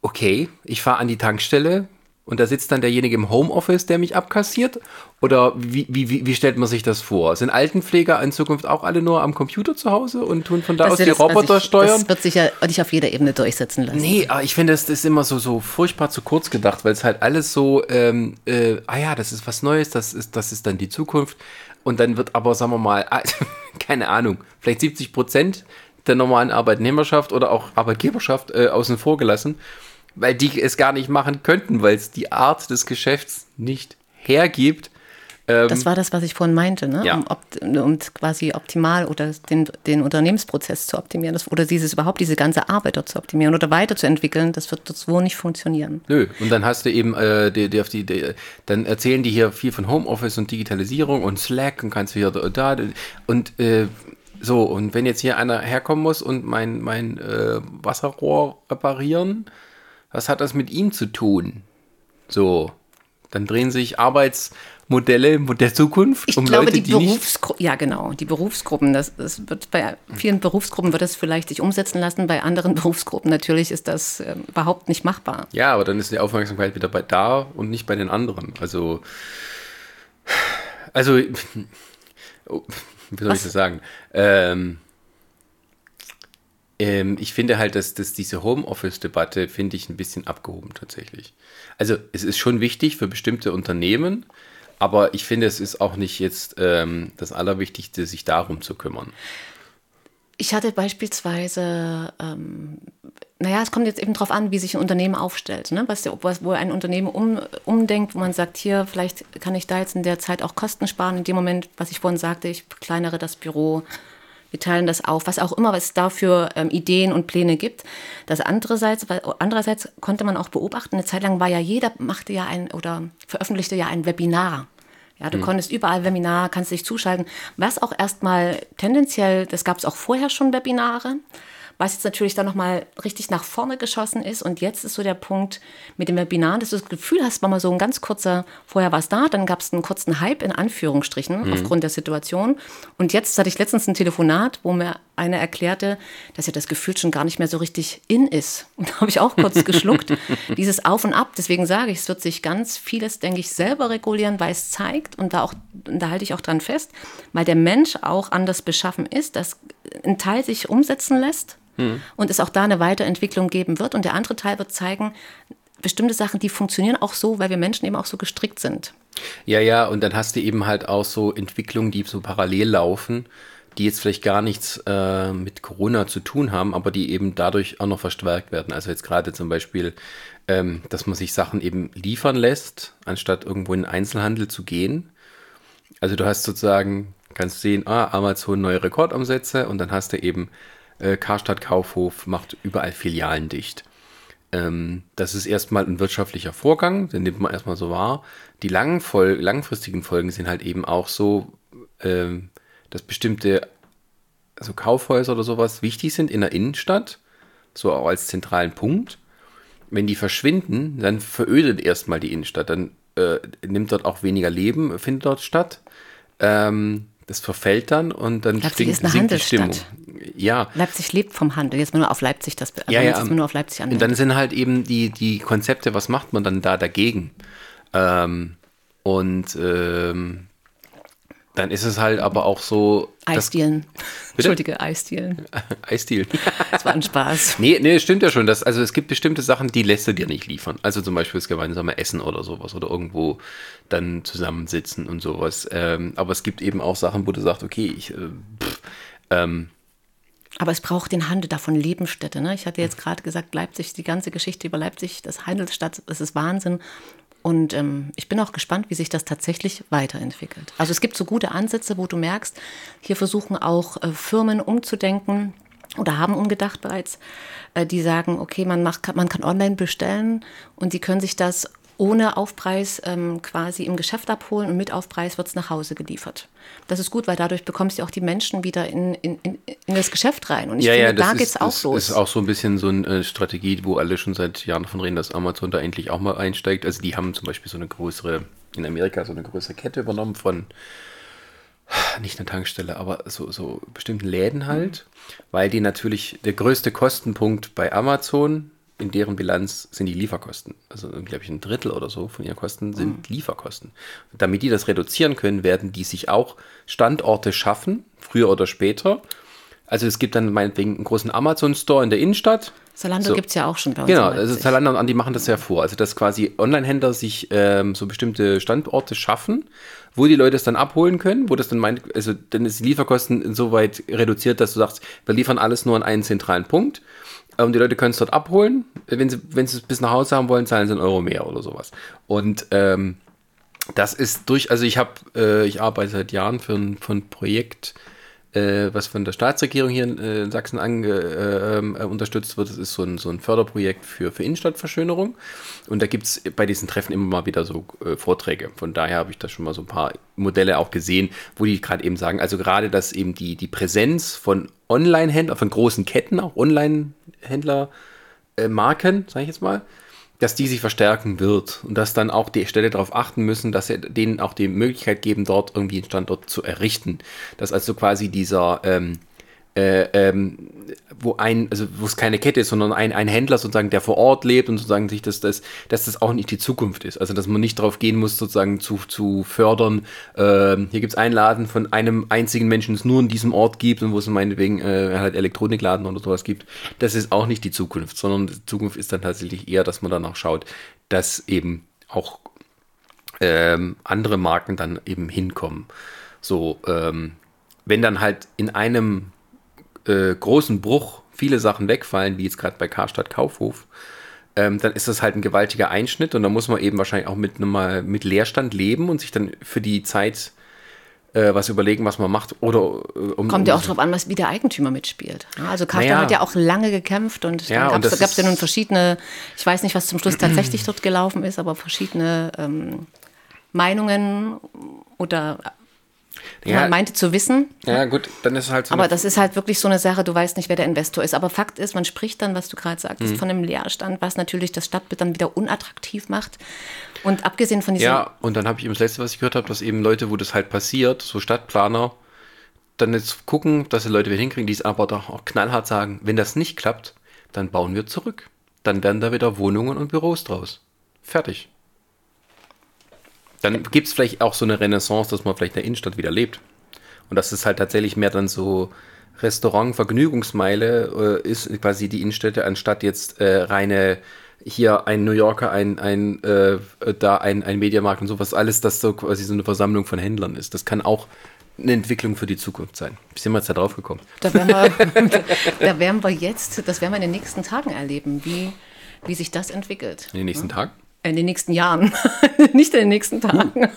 okay, ich fahre an die Tankstelle, und da sitzt dann derjenige im Homeoffice, der mich abkassiert? Oder wie, wie, wie stellt man sich das vor? Sind Altenpfleger in Zukunft auch alle nur am Computer zu Hause und tun von da das aus die das, Roboter ich, steuern? Das wird sich ja nicht auf jeder Ebene durchsetzen lassen. Nee, aber ich finde, das, das ist immer so, so furchtbar zu kurz gedacht, weil es halt alles so, ähm, äh, ah ja, das ist was Neues, das ist, das ist dann die Zukunft. Und dann wird aber, sagen wir mal, (laughs) keine Ahnung, vielleicht 70 Prozent der normalen Arbeitnehmerschaft oder auch Arbeitgeberschaft äh, außen vor gelassen weil die es gar nicht machen könnten, weil es die Art des Geschäfts nicht hergibt. Ähm, das war das, was ich vorhin meinte, ne? Ja. um, um, quasi optimal oder den, den Unternehmensprozess zu optimieren das, oder dieses überhaupt diese ganze Arbeit dort zu optimieren oder weiterzuentwickeln, das wird so nicht funktionieren. Nö, und dann hast du eben, äh, die, die, die, die, dann erzählen die hier viel von Homeoffice und Digitalisierung und Slack und kannst du hier da und äh, so, und wenn jetzt hier einer herkommen muss und mein, mein äh, Wasserrohr reparieren, was hat das mit ihm zu tun? So, dann drehen sich Arbeitsmodelle der Zukunft ich um glaube, Leute, die, die Berufsgruppen, ja genau, die Berufsgruppen, das, das, wird bei vielen Berufsgruppen wird das vielleicht sich umsetzen lassen, bei anderen (laughs) Berufsgruppen natürlich ist das äh, überhaupt nicht machbar. Ja, aber dann ist die Aufmerksamkeit wieder bei da und nicht bei den anderen. Also, also, wie soll Was? ich das sagen? Ähm, ähm, ich finde halt, dass, dass diese Homeoffice-Debatte, finde ich, ein bisschen abgehoben tatsächlich. Also es ist schon wichtig für bestimmte Unternehmen, aber ich finde, es ist auch nicht jetzt ähm, das Allerwichtigste, sich darum zu kümmern. Ich hatte beispielsweise, ähm, naja, es kommt jetzt eben darauf an, wie sich ein Unternehmen aufstellt. Ne? Was, was, wo ein Unternehmen um, umdenkt, wo man sagt, hier, vielleicht kann ich da jetzt in der Zeit auch Kosten sparen. In dem Moment, was ich vorhin sagte, ich kleinere das Büro, wir teilen das auf, was auch immer es dafür ähm, Ideen und Pläne gibt. Das andererseits, weil, andererseits konnte man auch beobachten, eine Zeit lang war ja jeder, machte ja ein oder veröffentlichte ja ein Webinar. Ja, du mhm. konntest überall Webinar, kannst dich zuschalten, was auch erstmal tendenziell, das gab es auch vorher schon Webinare, was jetzt natürlich dann nochmal richtig nach vorne geschossen ist. Und jetzt ist so der Punkt mit dem Webinar, dass du das Gefühl hast, war mal so ein ganz kurzer, vorher war es da, dann gab es einen kurzen Hype in Anführungsstrichen mhm. aufgrund der Situation. Und jetzt hatte ich letztens ein Telefonat, wo mir einer erklärte, dass ja das Gefühl schon gar nicht mehr so richtig in ist. (laughs) Und da habe ich auch kurz geschluckt. (laughs) Dieses Auf und Ab, deswegen sage ich, es wird sich ganz vieles, denke ich, selber regulieren, weil es zeigt, und da, auch, da halte ich auch dran fest, weil der Mensch auch anders beschaffen ist, dass ein Teil sich umsetzen lässt hm. und es auch da eine Weiterentwicklung geben wird. Und der andere Teil wird zeigen, bestimmte Sachen, die funktionieren auch so, weil wir Menschen eben auch so gestrickt sind. Ja, ja, und dann hast du eben halt auch so Entwicklungen, die so parallel laufen, die jetzt vielleicht gar nichts äh, mit Corona zu tun haben, aber die eben dadurch auch noch verstärkt werden. Also jetzt gerade zum Beispiel, ähm, dass man sich Sachen eben liefern lässt, anstatt irgendwo in den Einzelhandel zu gehen. Also du hast sozusagen, kannst sehen, ah, Amazon neue Rekordumsätze und dann hast du eben äh, Karstadt Kaufhof macht überall Filialen dicht. Ähm, das ist erstmal ein wirtschaftlicher Vorgang, den nimmt man erstmal so wahr. Die langen Fol langfristigen Folgen sind halt eben auch so, ähm, dass bestimmte also Kaufhäuser oder sowas wichtig sind in der Innenstadt, so auch als zentralen Punkt. Wenn die verschwinden, dann verödet erstmal die Innenstadt, dann äh, nimmt dort auch weniger Leben, findet dort statt. Ähm, das verfällt dann und dann Leipzig stinkt, ist eine sinkt die Stimmung. Ja. Leipzig lebt vom Handel. Jetzt nur auf Leipzig das. Also ja, ja. nur auf Leipzig Und dann sind halt eben die, die Konzepte, was macht man dann da dagegen? Ähm, und ähm, dann ist es halt aber auch so. Eisdielen. Entschuldige, Eisdielen. (laughs) Eisdielen. (laughs) Das war ein Spaß. nee, nee, stimmt ja schon. Dass, also es gibt bestimmte Sachen, die lässt du dir nicht liefern. Also zum Beispiel das gemeinsame Essen oder sowas oder irgendwo dann zusammensitzen und sowas. Ähm, aber es gibt eben auch Sachen, wo du sagst, okay, ich. Äh, pff, ähm, aber es braucht den Handel davon Lebensstätte. Ne? Ich hatte jetzt gerade gesagt, Leipzig, die ganze Geschichte über Leipzig, das Handelsstadt, das ist Wahnsinn. Und ähm, ich bin auch gespannt, wie sich das tatsächlich weiterentwickelt. Also es gibt so gute Ansätze, wo du merkst, hier versuchen auch äh, Firmen umzudenken oder haben umgedacht bereits, äh, die sagen, okay, man, macht, man kann online bestellen und die können sich das ohne Aufpreis ähm, quasi im Geschäft abholen und mit Aufpreis wird es nach Hause geliefert. Das ist gut, weil dadurch bekommst du auch die Menschen wieder in, in, in, in das Geschäft rein. Und ich ja, finde, ja, da geht es auch los. Das ist auch so ein bisschen so eine äh, Strategie, wo alle schon seit Jahren davon reden, dass Amazon da endlich auch mal einsteigt. Also die haben zum Beispiel so eine größere, in Amerika so eine größere Kette übernommen von nicht eine Tankstelle, aber so, so bestimmten Läden halt, mhm. weil die natürlich der größte Kostenpunkt bei Amazon in deren Bilanz sind die Lieferkosten. Also, glaube ich, ein Drittel oder so von ihren Kosten sind mhm. Lieferkosten. Damit die das reduzieren können, werden die sich auch Standorte schaffen, früher oder später. Also es gibt dann meinetwegen einen großen Amazon-Store in der Innenstadt. Zalando so. gibt es ja auch schon, glaube ich. Genau, also Zalando und Andi machen das ja vor. Also dass quasi Online-Händler sich ähm, so bestimmte Standorte schaffen, wo die Leute es dann abholen können, wo das dann meint, also dann ist die Lieferkosten insoweit reduziert, dass du sagst, wir liefern alles nur an einen zentralen Punkt und die Leute können es dort abholen. Wenn sie, wenn sie es bis nach Hause haben wollen, zahlen sie einen Euro mehr oder sowas. Und ähm, das ist durch, also ich habe, äh, ich arbeite seit Jahren für ein, für ein Projekt, äh, was von der Staatsregierung hier in, äh, in Sachsen ange, äh, ähm, äh, unterstützt wird. Das ist so ein, so ein Förderprojekt für, für Innenstadtverschönerung. Und da gibt es bei diesen Treffen immer mal wieder so äh, Vorträge. Von daher habe ich da schon mal so ein paar Modelle auch gesehen, wo die gerade eben sagen, also gerade, dass eben die, die Präsenz von Online-Händlern, von großen Ketten, auch Online-Händler-Marken, sage ich jetzt mal, dass die sich verstärken wird und dass dann auch die Städte darauf achten müssen, dass sie denen auch die Möglichkeit geben, dort irgendwie einen Standort zu errichten. Dass also quasi dieser ähm, äh, ähm, wo ein, also wo es keine Kette ist, sondern ein, ein Händler sozusagen, der vor Ort lebt und sozusagen sich das, das, dass das auch nicht die Zukunft ist. Also dass man nicht darauf gehen muss, sozusagen zu, zu fördern, äh, hier gibt es einen Laden von einem einzigen Menschen, es nur in diesem Ort gibt und wo es meinetwegen äh, halt Elektronikladen oder sowas gibt. Das ist auch nicht die Zukunft, sondern die Zukunft ist dann tatsächlich eher, dass man danach schaut, dass eben auch ähm, andere Marken dann eben hinkommen. So, ähm, wenn dann halt in einem äh, großen Bruch viele Sachen wegfallen, wie jetzt gerade bei Karstadt Kaufhof, ähm, dann ist das halt ein gewaltiger Einschnitt und da muss man eben wahrscheinlich auch mit, einem, mit Leerstand leben und sich dann für die Zeit äh, was überlegen, was man macht. Oder, äh, um, Kommt ja auch darauf an, was, wie der Eigentümer mitspielt. Also Karstadt naja. hat ja auch lange gekämpft und ja, dann gab es ja nun verschiedene, ich weiß nicht, was zum Schluss tatsächlich dort gelaufen ist, aber verschiedene ähm, Meinungen oder ja, man meinte zu wissen. Ja, gut, dann ist es halt so. Aber das ist halt wirklich so eine Sache, du weißt nicht, wer der Investor ist. Aber Fakt ist, man spricht dann, was du gerade sagtest, mhm. von einem Leerstand, was natürlich das Stadtbild dann wieder unattraktiv macht. Und abgesehen von diesem. Ja, und dann habe ich eben das letzte, was ich gehört habe, dass eben Leute, wo das halt passiert, so Stadtplaner, dann jetzt gucken, dass sie Leute wieder hinkriegen, die es aber doch auch knallhart sagen, wenn das nicht klappt, dann bauen wir zurück. Dann werden da wieder Wohnungen und Büros draus. Fertig. Dann gibt es vielleicht auch so eine Renaissance, dass man vielleicht in der Innenstadt wieder lebt. Und dass es halt tatsächlich mehr dann so Restaurant, Vergnügungsmeile äh, ist quasi die Innenstädte, anstatt jetzt äh, reine hier ein New Yorker, ein, ein äh, da ein, ein Mediamarkt und sowas, alles, das so quasi so eine Versammlung von Händlern ist. Das kann auch eine Entwicklung für die Zukunft sein. Wie sind wir jetzt da drauf gekommen? Da werden wir, (laughs) (laughs) da werden wir jetzt, das werden wir in den nächsten Tagen erleben, wie, wie sich das entwickelt. In den nächsten ja? Tagen? In den nächsten Jahren, (laughs) nicht in den nächsten Tagen.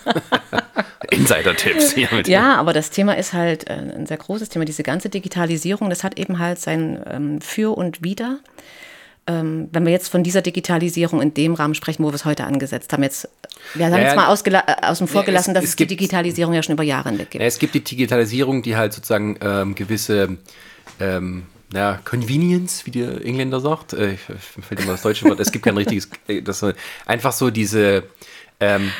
(laughs) Insider-Tipps. Ja, aber das Thema ist halt äh, ein sehr großes Thema. Diese ganze Digitalisierung, das hat eben halt sein ähm, Für und Wider. Ähm, wenn wir jetzt von dieser Digitalisierung in dem Rahmen sprechen, wo wir es heute angesetzt haben, jetzt, wir haben ja, jetzt mal äh, außen vor gelassen, dass es, es die Digitalisierung ja schon über Jahre hinweg gibt. Ja, es gibt die Digitalisierung, die halt sozusagen ähm, gewisse ähm, ja, Convenience, wie der Engländer sagt. Äh, ich fällt immer das deutsche Wort. Es gibt kein richtiges. (laughs) Äh, das einfach so diese, ähm,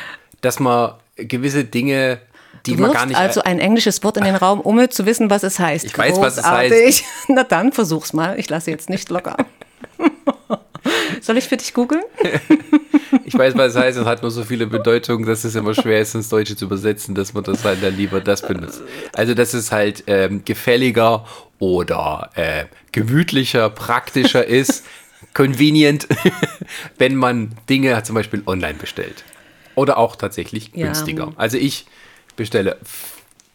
dass man gewisse Dinge, die du man gar nicht. Also ein englisches Wort in den Raum, um zu wissen, was es heißt. Ich weiß, was es heißt. (laughs) Na dann versuch's mal. Ich lasse jetzt nicht locker. (laughs) Soll ich für dich googeln? ich weiß, was es heißt, es hat nur so viele Bedeutungen, dass es immer schwer ist, ins Deutsche zu übersetzen, dass man das halt dann lieber das benutzt. Also, das ist halt ähm, gefälliger oder äh, gemütlicher, praktischer (laughs) ist, convenient, (laughs) wenn man Dinge zum Beispiel online bestellt. Oder auch tatsächlich günstiger. Ja. Also ich bestelle,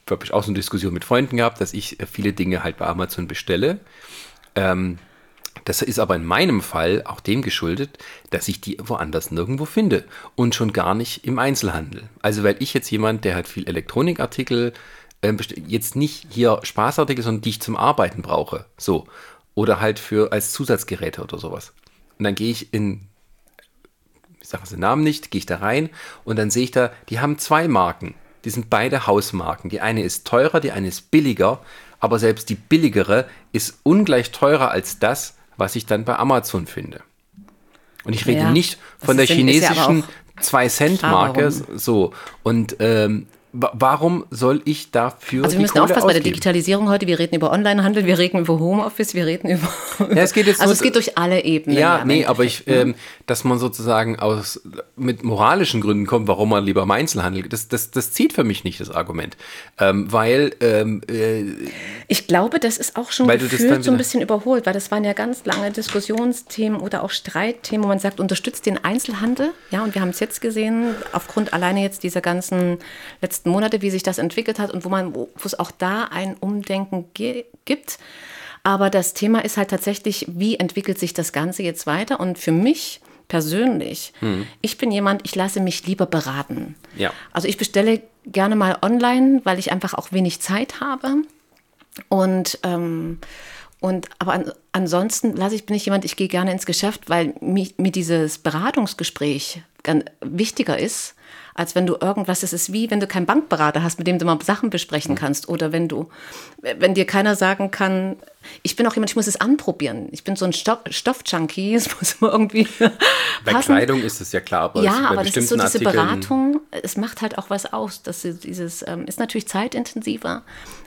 habe ich auch so eine Diskussion mit Freunden gehabt, dass ich viele Dinge halt bei Amazon bestelle. Ähm, das ist aber in meinem Fall auch dem geschuldet, dass ich die woanders nirgendwo finde und schon gar nicht im Einzelhandel. Also weil ich jetzt jemand, der halt viel Elektronikartikel äh, jetzt nicht hier Spaßartikel, sondern die ich zum Arbeiten brauche. So. Oder halt für als Zusatzgeräte oder sowas. Und dann gehe ich in, ich sage den Namen nicht, gehe ich da rein und dann sehe ich da, die haben zwei Marken. Die sind beide Hausmarken. Die eine ist teurer, die eine ist billiger, aber selbst die billigere ist ungleich teurer als das, was ich dann bei Amazon finde. Und ich rede ja, nicht von der chinesischen 2-Cent-Marke. So. Und ähm, warum soll ich dafür. Also wir müssen aufpassen bei der Digitalisierung heute. Wir reden über Onlinehandel, wir reden über Homeoffice, wir reden über. Ja, es geht jetzt also es geht durch alle Ebenen. Ja, ja nee, aber ich, ne? ähm, dass man sozusagen aus mit moralischen Gründen kommt, warum man lieber im Einzelhandel, das, das, das zieht für mich nicht das Argument, ähm, weil ähm, äh, ich glaube, das ist auch schon gefühlt so ein bisschen überholt, weil das waren ja ganz lange Diskussionsthemen oder auch Streitthemen, wo man sagt, unterstützt den Einzelhandel. Ja, und wir haben es jetzt gesehen, aufgrund alleine jetzt dieser ganzen letzten Monate, wie sich das entwickelt hat und wo man, wo es auch da ein Umdenken gibt. Aber das Thema ist halt tatsächlich, wie entwickelt sich das Ganze jetzt weiter? Und für mich persönlich, hm. ich bin jemand, ich lasse mich lieber beraten. Ja. Also ich bestelle gerne mal online, weil ich einfach auch wenig Zeit habe. Und ähm, und aber an, ansonsten lasse ich, bin ich jemand, ich gehe gerne ins Geschäft, weil mir, mir dieses Beratungsgespräch wichtiger ist, als wenn du irgendwas, es ist wie, wenn du keinen Bankberater hast, mit dem du mal Sachen besprechen kannst. Oder wenn du, wenn dir keiner sagen kann, ich bin auch jemand, ich muss es anprobieren. Ich bin so ein Stoff, Stoffjunkie, (laughs) es muss immer irgendwie Bei passen. Kleidung ist es ja klar, aber ja, aber das ist so diese Artikeln Beratung, es macht halt auch was aus, dass dieses, ähm, ist natürlich zeitintensiver,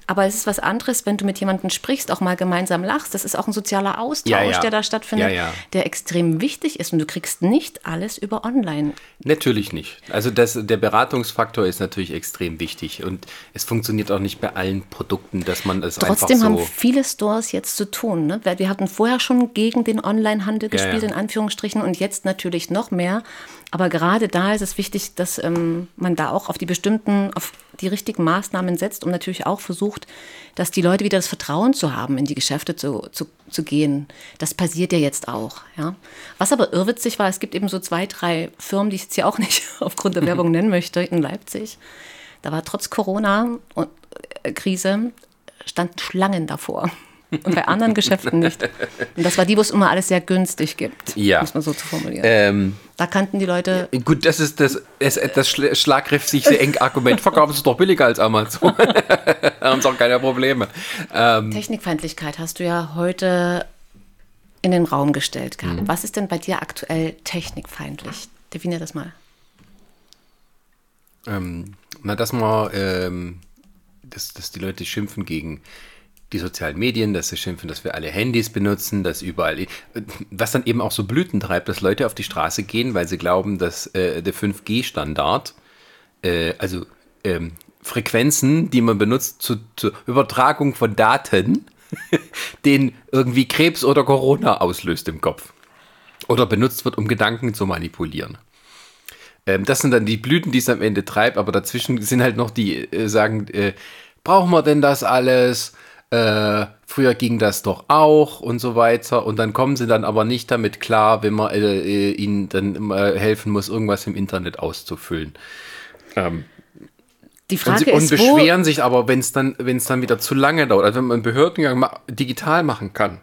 aber es ist was anderes, wenn du mit jemandem sprichst, auch mal gemeinsam lachst. Das ist auch ein sozialer Austausch, ja, ja. der da stattfindet, ja, der extrem wichtig ist. Und du kriegst nicht alles über online. Natürlich nicht. Also das, der Beratungsfaktor ist natürlich extrem wichtig. Und es funktioniert auch nicht bei allen Produkten, dass man es Trotzdem einfach so haben viele Stores jetzt zu tun. Ne? Weil wir hatten vorher schon gegen den Onlinehandel gespielt, in Anführungsstrichen, und jetzt natürlich noch mehr. Aber gerade da ist es wichtig, dass ähm, man da auch auf die bestimmten, auf die richtigen Maßnahmen setzt und natürlich auch versucht, dass die Leute wieder das Vertrauen zu haben, in die Geschäfte zu, zu, zu gehen. Das passiert ja jetzt auch. Ja. Was aber irrwitzig war, es gibt eben so zwei, drei Firmen, die ich jetzt hier auch nicht (laughs) aufgrund der Werbung nennen möchte, in Leipzig. Da war trotz Corona-Krise äh, standen Schlangen davor und bei anderen Geschäften nicht. Und das war die, wo es immer alles sehr günstig gibt, ja. muss man so zu formulieren. Ähm, da kannten die Leute. Gut, das ist das, das, das schlagkräftige eng (laughs) Argument. Verkaufen sie doch billiger als Amazon. (laughs) da haben sie auch keine Probleme. Ähm, Technikfeindlichkeit hast du ja heute in den Raum gestellt gehabt. Mhm. Was ist denn bei dir aktuell technikfeindlich? Definier das mal. Ähm, na, dass man, ähm, dass, dass die Leute schimpfen gegen die sozialen Medien, dass sie schimpfen, dass wir alle Handys benutzen, dass überall, was dann eben auch so Blüten treibt, dass Leute auf die Straße gehen, weil sie glauben, dass äh, der 5G-Standard, äh, also ähm, Frequenzen, die man benutzt zu, zur Übertragung von Daten, (laughs) den irgendwie Krebs oder Corona auslöst im Kopf. Oder benutzt wird, um Gedanken zu manipulieren. Ähm, das sind dann die Blüten, die es am Ende treibt, aber dazwischen sind halt noch die, äh, sagen, äh, brauchen wir denn das alles? Äh, früher ging das doch auch und so weiter. Und dann kommen sie dann aber nicht damit klar, wenn man äh, äh ihnen dann äh, helfen muss, irgendwas im Internet auszufüllen. Ähm, die Frage und, sie, ist, und beschweren sich aber, wenn es dann, wenn es dann wieder zu lange dauert, also wenn man einen Behördengang ma digital machen kann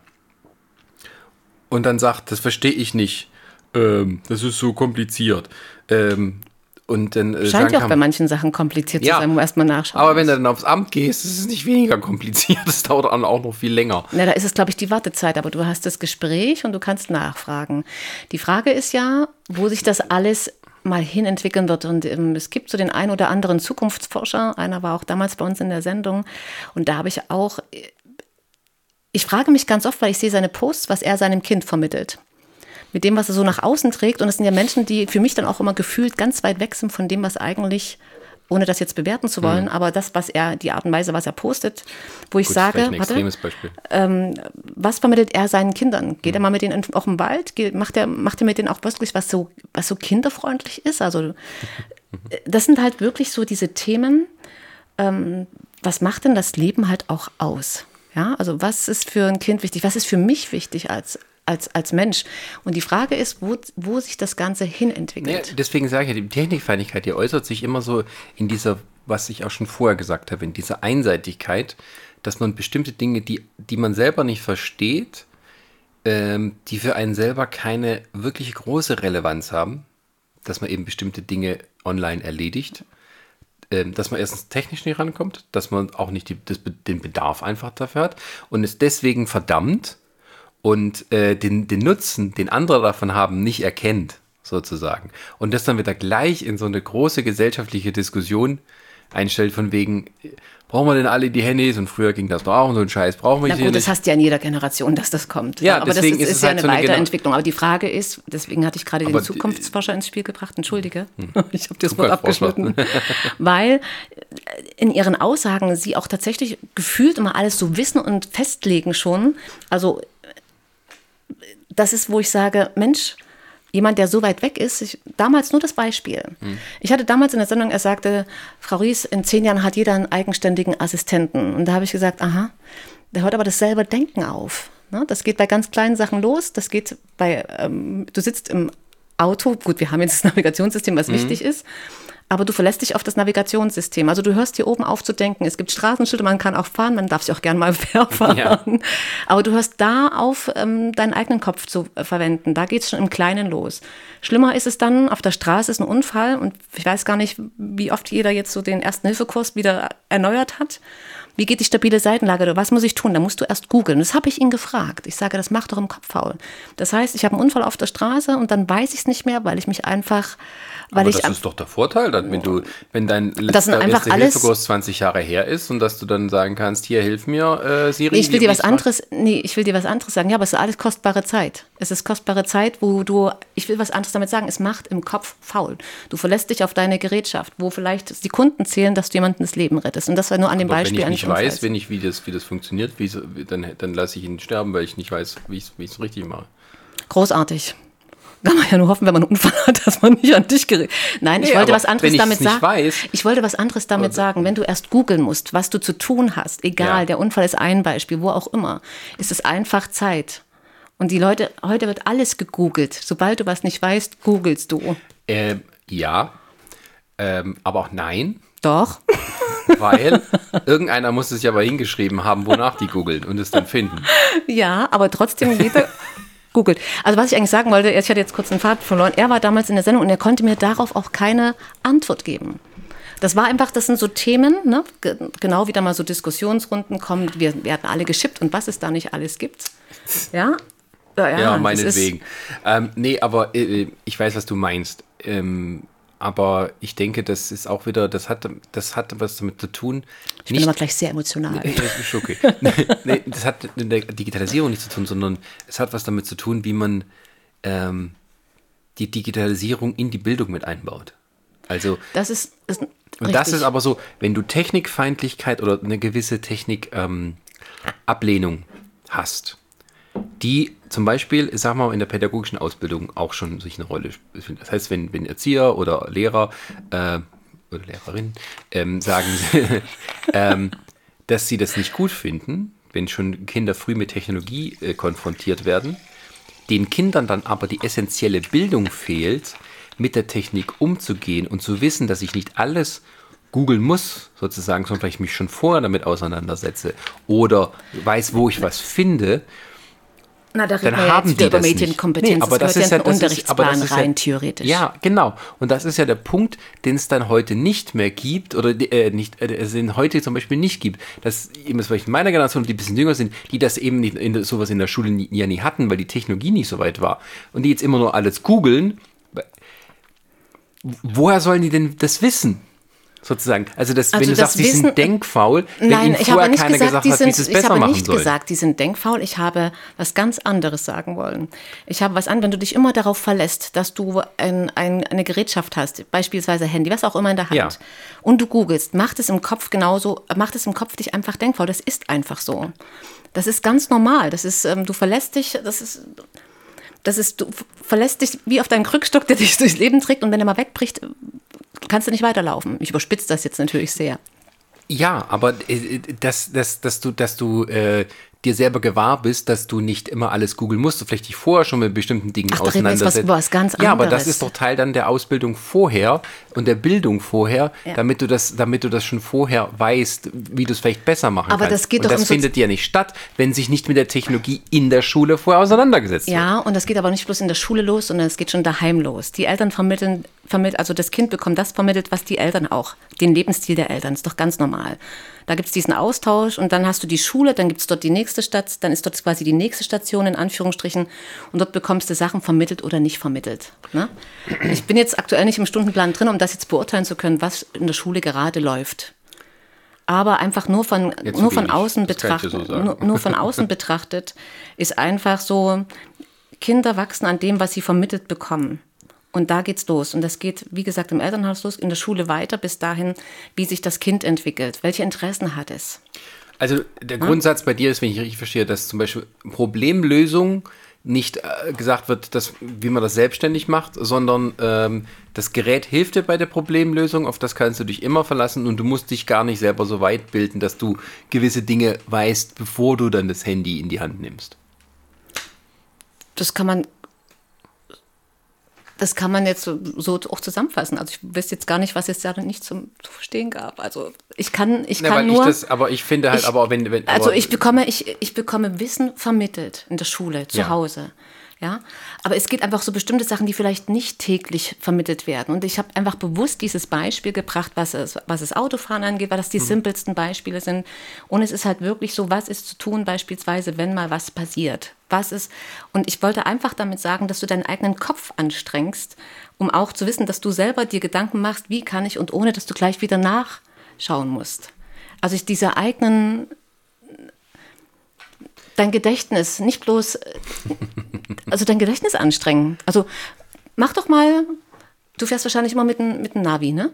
und dann sagt, das verstehe ich nicht, ähm, das ist so kompliziert. Ähm, und dann, äh, Scheint ja auch kann, bei manchen Sachen kompliziert ja, zu sein, wo man erstmal nachschauen Aber wenn du dann aufs Amt gehst, ist es nicht weniger kompliziert. (laughs) Das dauert dann auch noch viel länger. Na, da ist es, glaube ich, die Wartezeit. Aber du hast das Gespräch und du kannst nachfragen. Die Frage ist ja, wo sich das alles mal hin entwickeln wird. Und ähm, es gibt so den einen oder anderen Zukunftsforscher. Einer war auch damals bei uns in der Sendung. Und da habe ich auch, ich frage mich ganz oft, weil ich sehe seine Posts, was er seinem Kind vermittelt mit dem, was er so nach außen trägt. Und es sind ja Menschen, die für mich dann auch immer gefühlt ganz weit weg sind von dem, was eigentlich ohne das jetzt bewerten zu wollen, mhm. aber das, was er, die Art und Weise, was er postet, wo ich Gut, sage, warte, ähm, was vermittelt er seinen Kindern? Geht mhm. er mal mit denen auch im Wald? Geht, macht er, macht er mit denen auch wirklich was so, was so kinderfreundlich ist? Also, (laughs) das sind halt wirklich so diese Themen. Ähm, was macht denn das Leben halt auch aus? Ja, also was ist für ein Kind wichtig? Was ist für mich wichtig als, als, als Mensch. Und die Frage ist, wo, wo sich das Ganze hinentwickelt. Ja, deswegen sage ich ja, die Technikfeindlichkeit, die äußert sich immer so in dieser, was ich auch schon vorher gesagt habe, in dieser Einseitigkeit, dass man bestimmte Dinge, die, die man selber nicht versteht, ähm, die für einen selber keine wirklich große Relevanz haben, dass man eben bestimmte Dinge online erledigt, dass man erstens technisch nicht rankommt, dass man auch nicht die, das, den Bedarf einfach dafür hat und es deswegen verdammt, und äh, den, den Nutzen, den andere davon haben, nicht erkennt, sozusagen. Und das dann wieder gleich in so eine große gesellschaftliche Diskussion einstellt von wegen, brauchen wir denn alle die Handys? Und früher ging das doch auch und so ein Scheiß brauchen wir Na gut, nicht. das hast du ja in jeder Generation, dass das kommt. Ja, aber deswegen das ist ist, es ja halt eine so eine Weiterentwicklung. Aber die Frage ist, deswegen hatte ich gerade den Aber die- Zukunftsforscher ins Spiel gebracht, entschuldige, (laughs) ich habe das. Wort abgeschnitten, (laughs) weil in ihren Aussagen sie auch tatsächlich gefühlt immer alles so wissen und festlegen schon. Also das ist, wo ich sage, Mensch, jemand, der so weit weg ist, ich, damals nur das Beispiel. Ich hatte damals in der Sendung, er sagte, Frau Ries, in zehn Jahren hat jeder einen eigenständigen Assistenten. Und da habe ich gesagt, aha, der hört aber dasselbe Denken auf. Ne? Das geht bei ganz kleinen Sachen los, das geht bei, ähm, du sitzt im Auto, gut, wir haben jetzt das Navigationssystem, was wichtig ist, aber du verlässt dich auf das Navigationssystem. Also du hörst hier oben auf zu denken. Es gibt Straßenschilder, man kann auch fahren, man darf sich auch gern mal (laughs) fahren. Ja. Aber du hörst da auf, ähm, deinen eigenen Kopf zu äh, verwenden. Da geht es schon im Kleinen los. Schlimmer ist es dann, auf der Straße ist ein Unfall und ich weiß gar nicht, wie oft jeder jetzt so den Ersten-Hilfe-Kurs wieder erneuert hat. Wie geht die stabile Seitenlage? Was muss ich tun? Da musst du erst googeln. Das habe ich ihn gefragt. Ich sage, das macht doch im Kopf faul. Das heißt, ich habe einen Unfall auf der Straße und dann weiß ich es nicht mehr, weil ich mich einfach, weil Aber ich das ist doch der Vorteil, dann, wenn du, wenn dein Das letzter alles- Hilfekurs 20 Jahre her ist und dass du dann sagen kannst, hier hilf mir, äh, Siri. Nee, ich will dir was anderes, nee, ich will dir was anderes sagen. Ja, aber es ist alles kostbare Zeit. Es ist kostbare Zeit, wo du, ich will was anderes damit sagen, es macht im Kopf faul. Du verlässt dich auf deine Gerätschaft, wo vielleicht Sekunden zählen, dass du jemandem das Leben rettest. Und das war nur an dem Aber Beispiel wenn ich nicht weiß, Unfalls. wenn ich, wie das, wie das funktioniert, wie- dann, dann lasse ich ihn sterben, weil ich nicht weiß, wie ich es richtig mache. Großartig. Kann man ja nur hoffen, wenn man einen Unfall hat, dass man nicht an dich gerät. Nein, ich Nee, wollte was anderes damit sagen. weiß- ich wollte was anderes damit sagen. Wenn du erst googeln musst, was du zu tun hast, egal, Ja. der Unfall ist ein Beispiel, wo auch immer, ist es einfach Zeit. Und die Leute, heute wird alles gegoogelt. Sobald du was nicht weißt, googelst du. Ähm, ja, ähm, aber auch nein, Doch. (laughs) weil irgendeiner muss es ja aber hingeschrieben haben, wonach die googeln und es dann finden. Ja, aber trotzdem jeder googelt. Also was ich eigentlich sagen wollte, ich hatte jetzt kurz einen Faden verloren. Er war damals in der Sendung und er konnte mir darauf auch keine Antwort geben. Das war einfach, das sind so Themen, ne? Ge- genau wie da mal so Diskussionsrunden kommen. Wir werden alle geschippt und was es da nicht alles gibt. Ja, ja, Ja, meinetwegen. Ähm, nee, aber äh, ich weiß, was du meinst. Ähm, aber ich denke, das ist auch wieder, das hat, das hat was damit zu tun. Ich bin aber gleich sehr emotional. Nee, das ist okay. (laughs) nee, das hat mit der Digitalisierung nichts zu tun, sondern es hat was damit zu tun, wie man ähm, die Digitalisierung in die Bildung mit einbaut. Also, Das ist, ist und das ist aber so, wenn du Technikfeindlichkeit oder eine gewisse Technik-Ablehnung hast, die zum Beispiel, ich sag mal, in der pädagogischen Ausbildung auch schon sich eine Rolle spielt. Das heißt, wenn, wenn Erzieher oder Lehrer äh, oder Lehrerin ähm, sagen, (laughs) ähm, dass sie das nicht gut finden, wenn schon Kinder früh mit Technologie äh, konfrontiert werden, den Kindern dann aber die essentielle Bildung fehlt, mit der Technik umzugehen und zu wissen, dass ich nicht alles googeln muss, sozusagen, sondern vielleicht mich schon vorher damit auseinandersetze oder weiß, wo ich was finde, Na, da dann reden wir ja haben jetzt die über das. Medienkompetenz. Nee, aber das, gehört ist ja, ja das ist, aber das Unterrichtsplan ist ja, rein, theoretisch. Ja, genau. Und das ist ja der Punkt, den es dann heute nicht mehr gibt oder äh, nicht, äh, den heute zum Beispiel nicht gibt. Dass eben das vielleicht in meiner Generation, die ein bisschen jünger sind, die das eben nicht in, sowas in der Schule nie, ja nie hatten, weil die Technologie nicht so weit war und die jetzt immer nur alles googeln. Woher sollen die denn das wissen? Sozusagen. Also, das, Also wenn du sagst, die sind Wissen- denkfaul, wenn Nein, ihnen ich vorher habe nicht gesagt, die hat, sind, sie es ich habe nicht sollen. gesagt, die sind denkfaul. Ich habe was ganz anderes sagen wollen. Ich habe was an, wenn du dich immer darauf verlässt, dass du ein, ein, eine Gerätschaft hast, beispielsweise Handy, was auch immer in der Hand, Ja. und du googelst, macht es im Kopf genauso, macht es im Kopf dich einfach denkfaul. Das ist einfach so. Das ist ganz normal. Das ist, ähm, du verlässt dich, das ist, das ist, du verlässt dich wie auf deinen Krückstock, der (laughs) dich durchs Leben trägt und wenn er mal wegbricht, kannst du nicht weiterlaufen. Ich überspitze das jetzt natürlich sehr. Ja, aber äh, dass, dass, dass du, dass du äh, dir selber gewahr bist, dass du nicht immer alles googeln musst, du vielleicht dich vorher schon mit bestimmten Dingen Ach, wir jetzt was auseinandersetzt. was ganz Ja, aber das anderes. ist doch Teil dann der Ausbildung vorher und der Bildung vorher, Ja. damit du das, damit du das schon vorher weißt, wie du es vielleicht besser machen Aber kannst. das geht und doch das um so- findet ja nicht statt, wenn sich nicht mit der Technologie in der Schule vorher auseinandergesetzt wird. Ja, und das geht aber nicht bloß in der Schule los, sondern es geht schon daheim los. Die Eltern vermitteln vermittelt, also das Kind bekommt das vermittelt, was die Eltern auch, den Lebensstil der Eltern, ist doch ganz normal. Da gibt es diesen Austausch und dann hast du die Schule, dann gibt es dort die nächste Stadt, dann ist dort quasi die nächste Station in Anführungsstrichen und dort bekommst du Sachen vermittelt oder nicht vermittelt. Ne? Ich bin jetzt aktuell nicht im Stundenplan drin, um das jetzt beurteilen zu können, was in der Schule gerade läuft. Aber einfach nur von, nur von außen betrachtet, so nur, nur von außen (laughs) betrachtet, ist einfach so, Kinder wachsen an dem, was sie vermittelt bekommen. Und da geht's los. Und das geht, wie gesagt, im Elternhaus los, in der Schule weiter, bis dahin, wie sich das Kind entwickelt. Welche Interessen hat es? Also der ja? Grundsatz bei dir ist, wenn ich richtig verstehe, dass zum Beispiel Problemlösung nicht äh, gesagt wird, dass, wie man das selbstständig macht, sondern ähm, das Gerät hilft dir bei der Problemlösung, auf das kannst du dich immer verlassen und du musst dich gar nicht selber so weit bilden, dass du gewisse Dinge weißt, bevor du dann das Handy in die Hand nimmst. Das kann man das kann man jetzt so, so, auch zusammenfassen. Also ich weiß jetzt gar nicht, was es da nicht zum zu verstehen gab. Also ich kann, ich kann nur. Ich das, aber ich finde halt, ich, aber wenn, wenn also ich bekomme, ich, ich bekomme Wissen vermittelt in der Schule, zu ja. Hause. Ja, aber es geht einfach so bestimmte Sachen, die vielleicht nicht täglich vermittelt werden. Und ich habe einfach bewusst dieses Beispiel gebracht, was es, was es Autofahren angeht, weil das die mhm. simpelsten Beispiele sind. Und es ist halt wirklich so, was ist zu tun, beispielsweise, wenn mal was passiert. Was ist, und ich wollte einfach damit sagen, dass du deinen eigenen Kopf anstrengst, um auch zu wissen, dass du selber dir Gedanken machst, wie kann ich und ohne, dass du gleich wieder nachschauen musst. Also ich diese eigenen dein Gedächtnis, nicht bloß, also dein Gedächtnis anstrengen. Also mach doch mal, du fährst wahrscheinlich immer mit einem mit Navi, ne?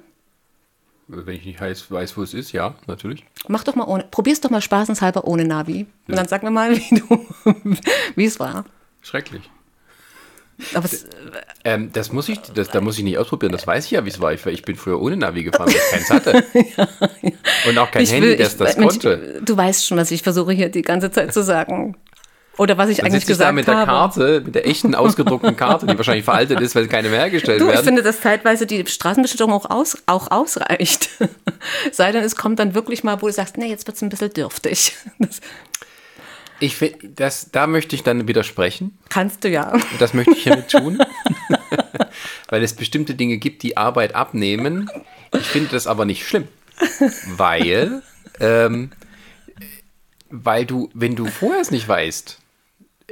Wenn ich nicht weiß, weiß, wo es ist, ja, natürlich. Mach doch mal ohne, probier's doch mal spaßenshalber ohne Navi. Und dann sag mir mal, (laughs) wie du, wie es war. Schrecklich. Aber es, ähm, das muss ich, das, da muss ich nicht ausprobieren. Das weiß ich ja, wie es war. Ich, ich, bin früher ohne Navi gefahren, weil ich keins hatte. (laughs) ja, ja. Und auch kein ich Handy, will, das das Mensch, konnte. Du weißt schon, was ich versuche hier die ganze Zeit zu sagen. Oder was ich Dann eigentlich gesagt habe. mit der Karte, mit der echten ausgedruckten Karte, die wahrscheinlich veraltet ist, weil keine mehr hergestellt du, werden. Ich finde, dass zeitweise die Straßenbeschilderung auch, aus, auch ausreicht. (laughs) Sei denn, es kommt dann wirklich mal, wo du sagst, nee, jetzt wird es ein bisschen dürftig. Das, ich finde, das, da möchte ich dann widersprechen. Kannst du ja. Das möchte ich hiermit (laughs) tun. weil es bestimmte Dinge gibt, die Arbeit abnehmen. Ich finde das aber nicht schlimm. Weil, ähm, weil du, wenn du vorher es nicht weißt,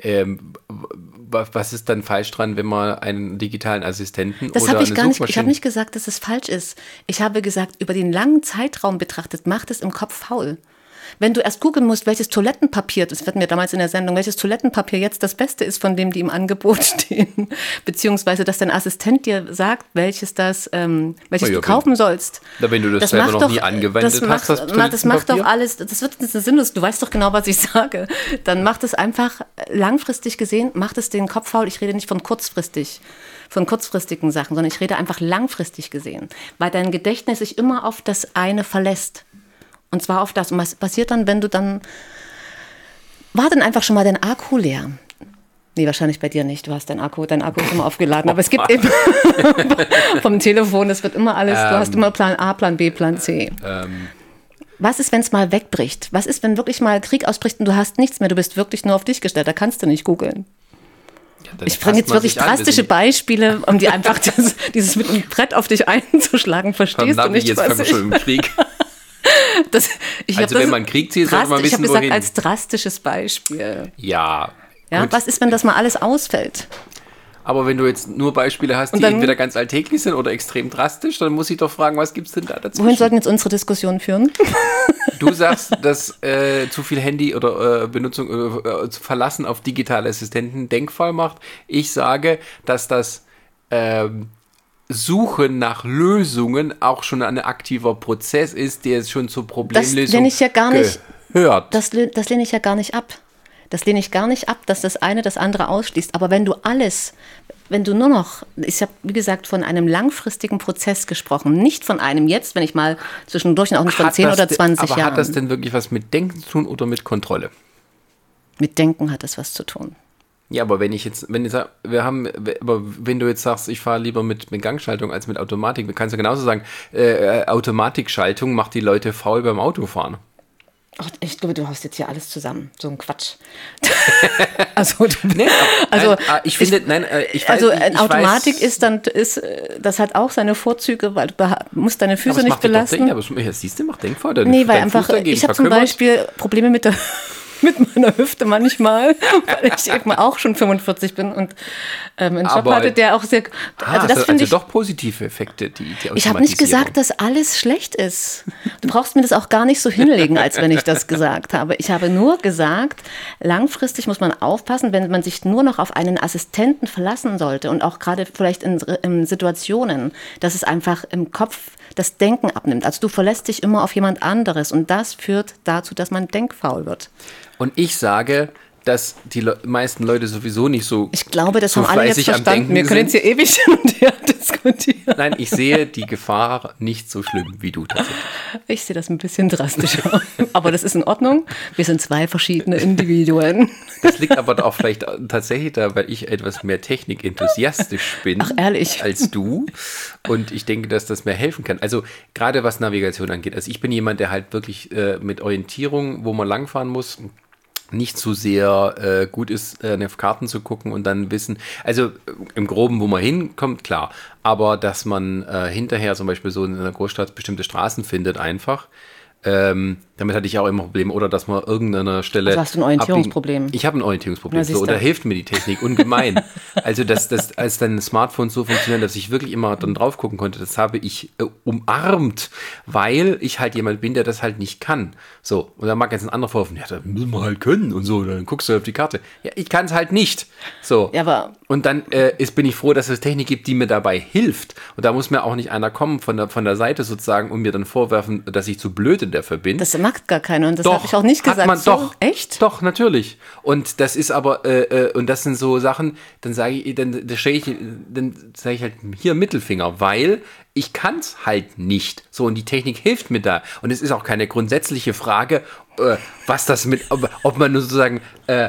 ähm, was ist dann falsch dran, wenn man einen digitalen Assistenten das oder ich gar nicht. Ich habe nicht gesagt, dass es falsch ist. Ich habe gesagt, über den langen Zeitraum betrachtet macht es im Kopf faul. Wenn du erst gucken musst, welches Toilettenpapier, das wird mir damals in der Sendung, welches Toilettenpapier jetzt das Beste ist von dem, die im Angebot (laughs) stehen, beziehungsweise dass dein Assistent dir sagt, welches das, ähm, welches ja, du kaufen wenn, sollst. Wenn du das, das selber noch doch, nie angewendet das hast, macht, das, das macht doch alles, das wird das sinnlos, du weißt doch genau, was ich sage. Dann macht es einfach langfristig gesehen, macht es den Kopf faul. Ich rede nicht von kurzfristig von kurzfristigen Sachen, sondern ich rede einfach langfristig gesehen, weil dein Gedächtnis sich immer auf das eine verlässt. Und zwar auf das. Und was passiert dann, wenn du dann. War dann einfach schon mal dein Akku leer? Nee, wahrscheinlich bei dir nicht. Du hast dein Akku, dein Akku ist immer aufgeladen. Aber es gibt (laughs) eben (laughs) vom Telefon, es wird immer alles, ähm, du hast ähm. immer Plan A, Plan B, Plan C. Ähm, was ist, wenn es mal wegbricht? Was ist, wenn wirklich mal Krieg ausbricht und du hast nichts mehr? Du bist wirklich nur auf dich gestellt. Da kannst du nicht googeln. Ja, ich bringe jetzt wirklich drastische an, Beispiele, um dir (laughs) einfach das, dieses mit einem Brett auf dich einzuschlagen. Verstehst du nicht, jetzt was ich... Schon im Krieg. Das, also wenn man Krieg zieht, sollte man wissen, Ich habe gesagt, als drastisches Beispiel. Ja. ja was ist, wenn das mal alles ausfällt? Aber wenn du jetzt nur Beispiele hast, die dann, entweder ganz alltäglich sind oder extrem drastisch, dann muss ich doch fragen, was gibt es denn da dazu? Wohin sollten jetzt unsere Diskussion führen? (laughs) Du sagst, dass äh, zu viel Handy oder äh, Benutzung äh, äh Verlassen auf digitale Assistenten Denkfall macht. Ich sage, dass das ähm, Suchen nach Lösungen auch schon ein aktiver Prozess ist, der es schon zur Problemlösung das lehne ich ja gar nicht, gehört. Das, das lehne ich ja gar nicht ab. Das lehne ich gar nicht ab, dass das eine das andere ausschließt. Aber wenn du alles, wenn du nur noch, ich habe wie gesagt von einem langfristigen Prozess gesprochen, nicht von einem jetzt, wenn ich mal zwischendurch auch nicht von hat 10 oder 20 aber Jahren. Aber hat das denn wirklich was mit Denken zu tun oder mit Kontrolle? Mit Denken hat es was zu tun. Ja, aber wenn ich jetzt, wenn ich sag, wir haben, aber wenn du jetzt sagst, ich fahre lieber mit, mit Gangschaltung als mit Automatik, kannst du genauso sagen, äh, äh, Automatikschaltung macht die Leute faul beim Autofahren. Ach, ich glaube, du hast jetzt hier alles zusammen. So ein Quatsch. (laughs) also, du, Nee, also nein, ah, ich finde, nein, äh, ich weiß, also ich, ich Automatik weiß, ist dann, ist, äh, das hat auch seine Vorzüge, weil du musst deine Füße nicht belasten. denken, aber es- ja, siehst du, macht denkvoll. Dein, Nee, weil einfach, ich habe zum. Beispiel Probleme mit der mit meiner Hüfte manchmal, (laughs) weil ich eben auch schon 45 bin und ähm, einen Job Aber- hatte, der auch sehr. Ah, Also das also, also ich. doch positive Effekte, die, die Ich habe nicht gesagt, dass alles schlecht ist. Du brauchst mir das auch gar nicht so hinlegen, als wenn ich das (laughs) gesagt habe. Ich habe nur gesagt, langfristig muss man aufpassen, wenn man sich nur noch auf einen Assistenten verlassen sollte und auch gerade vielleicht in, in Situationen, dass es einfach im Kopf das Denken abnimmt. Also du verlässt dich immer auf jemand anderes und das führt dazu, dass man denkfaul wird. Und ich sage, dass die Le meisten Leute sowieso nicht so. Ich glaube, das so haben alle jetzt verstanden. Wir können jetzt hier ewig hin und her (laughs) diskutieren. Nein, ich sehe die Gefahr nicht so schlimm wie du tatsächlich. Ich sehe das ein bisschen drastischer. (laughs) Aber das ist in Ordnung. Wir sind zwei verschiedene Individuen. Das liegt aber auch vielleicht tatsächlich da, weil ich etwas mehr technikenthusiastisch bin Ach, ehrlich? als du. Und ich denke, dass das mir helfen kann. Also gerade was Navigation angeht. Also ich bin jemand, der halt wirklich äh, mit Orientierung, wo man langfahren muss, nicht so sehr äh, gut ist, äh, auf Karten zu gucken und dann wissen, also äh, im Groben, wo man hinkommt, klar, aber dass man äh, hinterher zum Beispiel so in einer Großstadt bestimmte Straßen findet einfach, ähm, damit hatte ich auch immer Probleme. Oder dass man irgendeiner Stelle. Also hast du ein Orientierungsproblem? abbiegen- Ich habe ein Orientierungsproblem. Na, So, und da hilft mir die Technik ungemein. also, dass, dass, als dann Smartphones so funktionieren, dass ich wirklich immer dann drauf gucken konnte, das habe ich äh, umarmt, weil ich halt jemand bin, der das halt nicht kann. So, und dann mag jetzt ein anderer vorwerfen, ja, das müssen wir halt können und so, dann guckst du auf die Karte. Ja, ich kann es halt nicht. So. Ja, aber Und dann äh, ist, bin ich froh, dass es Technik gibt, die mir dabei hilft. Und da muss mir auch nicht einer kommen von der, von der Seite sozusagen und mir dann vorwerfen, dass ich zu blöd dafür bin. das mag gar keiner. Und das habe ich auch nicht hat gesagt. Man, so, doch, Echt? Doch, natürlich. Und das ist aber, äh, äh, und das sind so Sachen, dann sage ich, dann, dann, ich, dann sage ich halt hier Mittelfinger, weil ich kann es halt nicht. So, und die Technik hilft mir da. Und es ist auch keine grundsätzliche Frage, äh, was das mit, ob, ob man nur sozusagen, äh,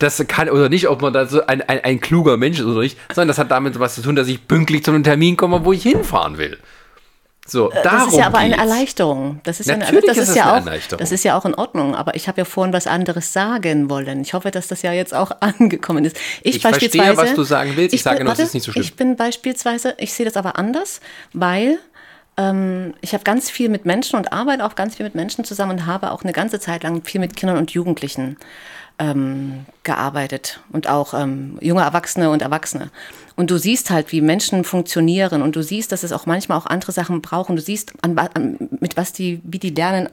das kann oder nicht, ob man da so ein, ein, ein kluger Mensch ist oder nicht, sondern das hat damit was zu tun, dass ich pünktlich zu einem Termin komme, wo ich hinfahren will. So, darum Äh, Das ist ja aber eine geht's. Erleichterung. Das ist Natürlich ja eine, das ist ist ja eine auch, Erleichterung. Das ist ja auch in Ordnung. Aber ich habe ja vorhin was anderes sagen wollen. Ich hoffe, dass das ja jetzt auch (laughs) angekommen ist. Ich verstehe, was du sagen willst. Ich sage bin- nur, warte, ist nicht so schlimm. Ich bin beispielsweise, ich sehe das aber anders, weil ähm, ich habe ganz viel mit Menschen und arbeite auch ganz viel mit Menschen zusammen und habe auch eine ganze Zeit lang viel mit Kindern und Jugendlichen ähm, gearbeitet und auch ähm, junge Erwachsene und Erwachsene. Und du siehst halt, wie Menschen funktionieren und du siehst, dass es auch manchmal auch andere Sachen brauchen. Du siehst, an, an, mit was die, wie die lernen,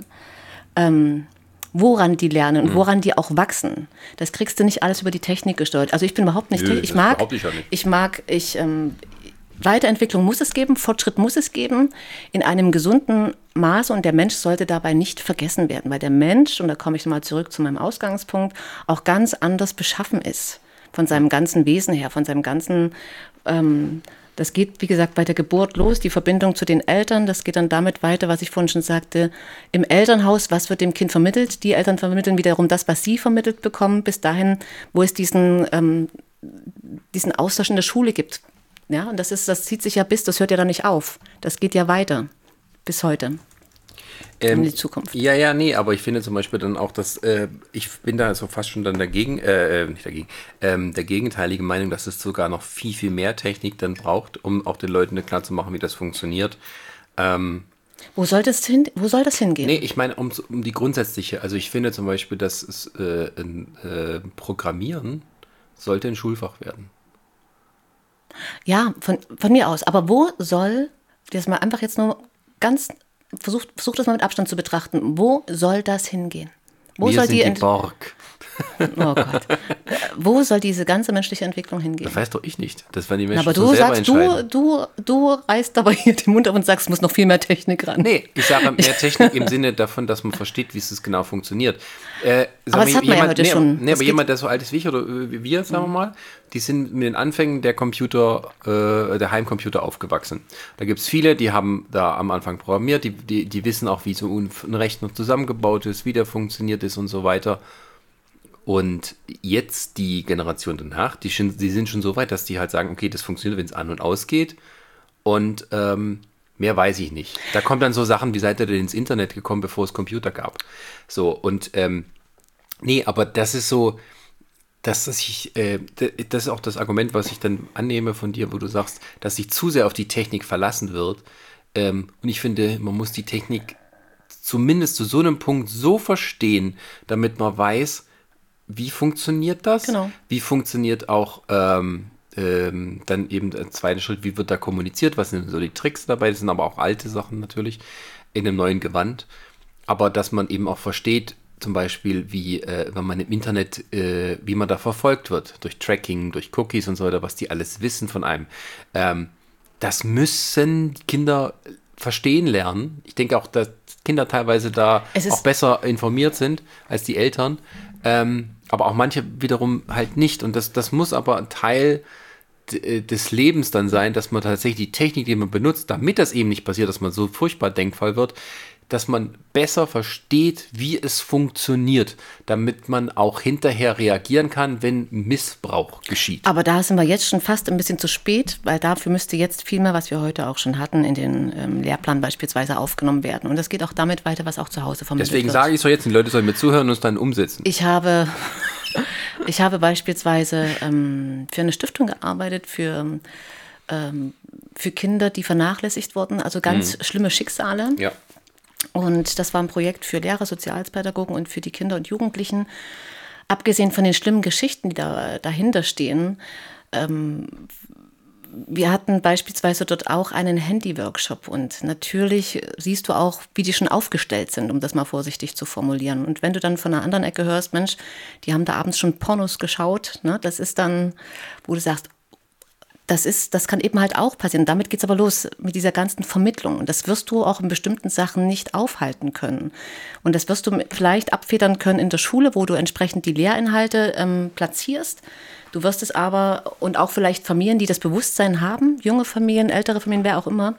ähm, woran die lernen Mhm. und woran die auch wachsen. Das kriegst du nicht alles über die Technik gesteuert. Also ich bin überhaupt nicht, Nö, ich mag, ich ja nicht. ich mag, ich ähm, Weiterentwicklung muss es geben, Fortschritt muss es geben, in einem gesunden Maße und der Mensch sollte dabei nicht vergessen werden, weil der Mensch, und da komme ich nochmal zurück zu meinem Ausgangspunkt, auch ganz anders beschaffen ist. Von seinem ganzen Wesen her, von seinem ganzen, ähm, das geht, wie gesagt, bei der Geburt los, die Verbindung zu den Eltern, das geht dann damit weiter, was ich vorhin schon sagte, im Elternhaus, was wird dem Kind vermittelt? Die Eltern vermitteln wiederum das, was sie vermittelt bekommen, bis dahin, wo es diesen, ähm, diesen Austausch in der Schule gibt. Ja, und das ist, das zieht sich ja bis, das hört ja dann nicht auf. Das geht ja weiter. Bis heute. in die Zukunft. Ja, ja, nee, aber ich finde zum Beispiel dann auch, dass äh, ich bin da so fast schon dann dagegen, äh, äh, nicht dagegen, ähm, der gegenteiligen Meinung, dass es sogar noch viel, viel mehr Technik dann braucht, um auch den Leuten klar zu machen, wie das funktioniert. Ähm, Wo soll das, hin, wo soll das hingehen? Nee, ich meine um, um die grundsätzliche. Also ich finde zum Beispiel, dass es, äh, ein, äh, Programmieren sollte ein Schulfach werden. Ja, von, von mir aus. Aber wo soll, das mal einfach jetzt nur ganz, versucht versuch das mal mit Abstand zu betrachten, wo soll das hingehen? Wo Wir soll sind die, die Borg. (laughs) oh Gott. Wo soll diese ganze menschliche Entwicklung hingehen? Das weiß doch ich nicht. Das werden die Na, Menschen aber so du selber sagst, du, entscheiden. du, du reißt aber hier (laughs) den Mund auf und sagst, es muss noch viel mehr Technik ran. Nee, ich sage (laughs) mehr Technik im Sinne davon, dass man versteht, wie es genau funktioniert. Äh, Aber das hat man ja jemand, heute nee, schon. Nee, Das aber jemand, der so alt ist wie ich oder wie wir, sagen wir mal, die sind mit den Anfängen der Computer, äh, der Heimcomputer aufgewachsen. Da gibt es viele, die haben da am Anfang programmiert, die, die, die wissen auch, wie so ein ein Rechner zusammengebaut ist, wie der funktioniert ist und so weiter. Und jetzt die Generation danach, die, die sind schon so weit, dass die halt sagen, okay, das funktioniert, wenn es an und ausgeht. Und ähm, Mehr weiß ich nicht. Da kommt dann so Sachen, wie seid ihr denn ins Internet gekommen, bevor es Computer gab? So, und ähm, nee, aber das ist so, dass ich, äh, das ist auch das Argument, was ich dann annehme von dir, wo du sagst, dass sich zu sehr auf die Technik verlassen wird. Ähm, und ich finde, man muss die Technik zumindest zu so einem Punkt so verstehen, damit man weiß, wie funktioniert das? Genau. Wie funktioniert auch ähm, ähm, dann eben der zweite Schritt, wie wird da kommuniziert? Was sind so die Tricks dabei? Das sind aber auch alte Sachen natürlich in einem neuen Gewand. Aber dass man eben auch versteht, zum Beispiel, wie äh, wenn man im Internet, äh, wie man da verfolgt wird, durch Tracking, durch Cookies und so weiter, was die alles wissen von einem. Ähm, das müssen Kinder verstehen lernen. Ich denke auch, dass Kinder teilweise da auch besser informiert sind als die Eltern. Ähm, aber auch manche wiederum halt nicht. Und das, das muss aber ein Teil äh, des Lebens dann sein, dass man tatsächlich die Technik, die man benutzt, damit das eben nicht passiert, dass man so furchtbar denkvoll wird, dass man besser versteht, wie es funktioniert, damit man auch hinterher reagieren kann, wenn Missbrauch geschieht. Aber da sind wir jetzt schon fast ein bisschen zu spät, weil dafür müsste jetzt viel mehr, was wir heute auch schon hatten, in den ähm, Lehrplan beispielsweise aufgenommen werden. Und das geht auch damit weiter, was auch zu Hause vermittelt Deswegen wird. sage ich so jetzt, die Leute sollen mir zuhören und es dann umsetzen. Ich habe, (laughs) ich habe beispielsweise ähm, für eine Stiftung gearbeitet, für ähm, für Kinder, die vernachlässigt wurden, also ganz mhm. schlimme Schicksale. Ja. Und das war ein Projekt für Lehrer, Sozialpädagogen und für die Kinder und Jugendlichen. Abgesehen von den schlimmen Geschichten, die da dahinter stehen, ähm, wir hatten beispielsweise dort auch einen Handy-Workshop und natürlich siehst du auch, wie die schon aufgestellt sind, um das mal vorsichtig zu formulieren. Und wenn du dann von einer anderen Ecke hörst, Mensch, die haben da abends schon Pornos geschaut, ne, das ist dann, wo du sagst, das ist, das kann eben halt auch passieren. Damit geht es aber los mit dieser ganzen Vermittlung. Und das wirst du auch in bestimmten Sachen nicht aufhalten können. Und das wirst du vielleicht abfedern können in der Schule, wo du entsprechend die Lehrinhalte ähm, platzierst. Du wirst es aber, und auch vielleicht Familien, die das Bewusstsein haben, junge Familien, ältere Familien, wer auch immer.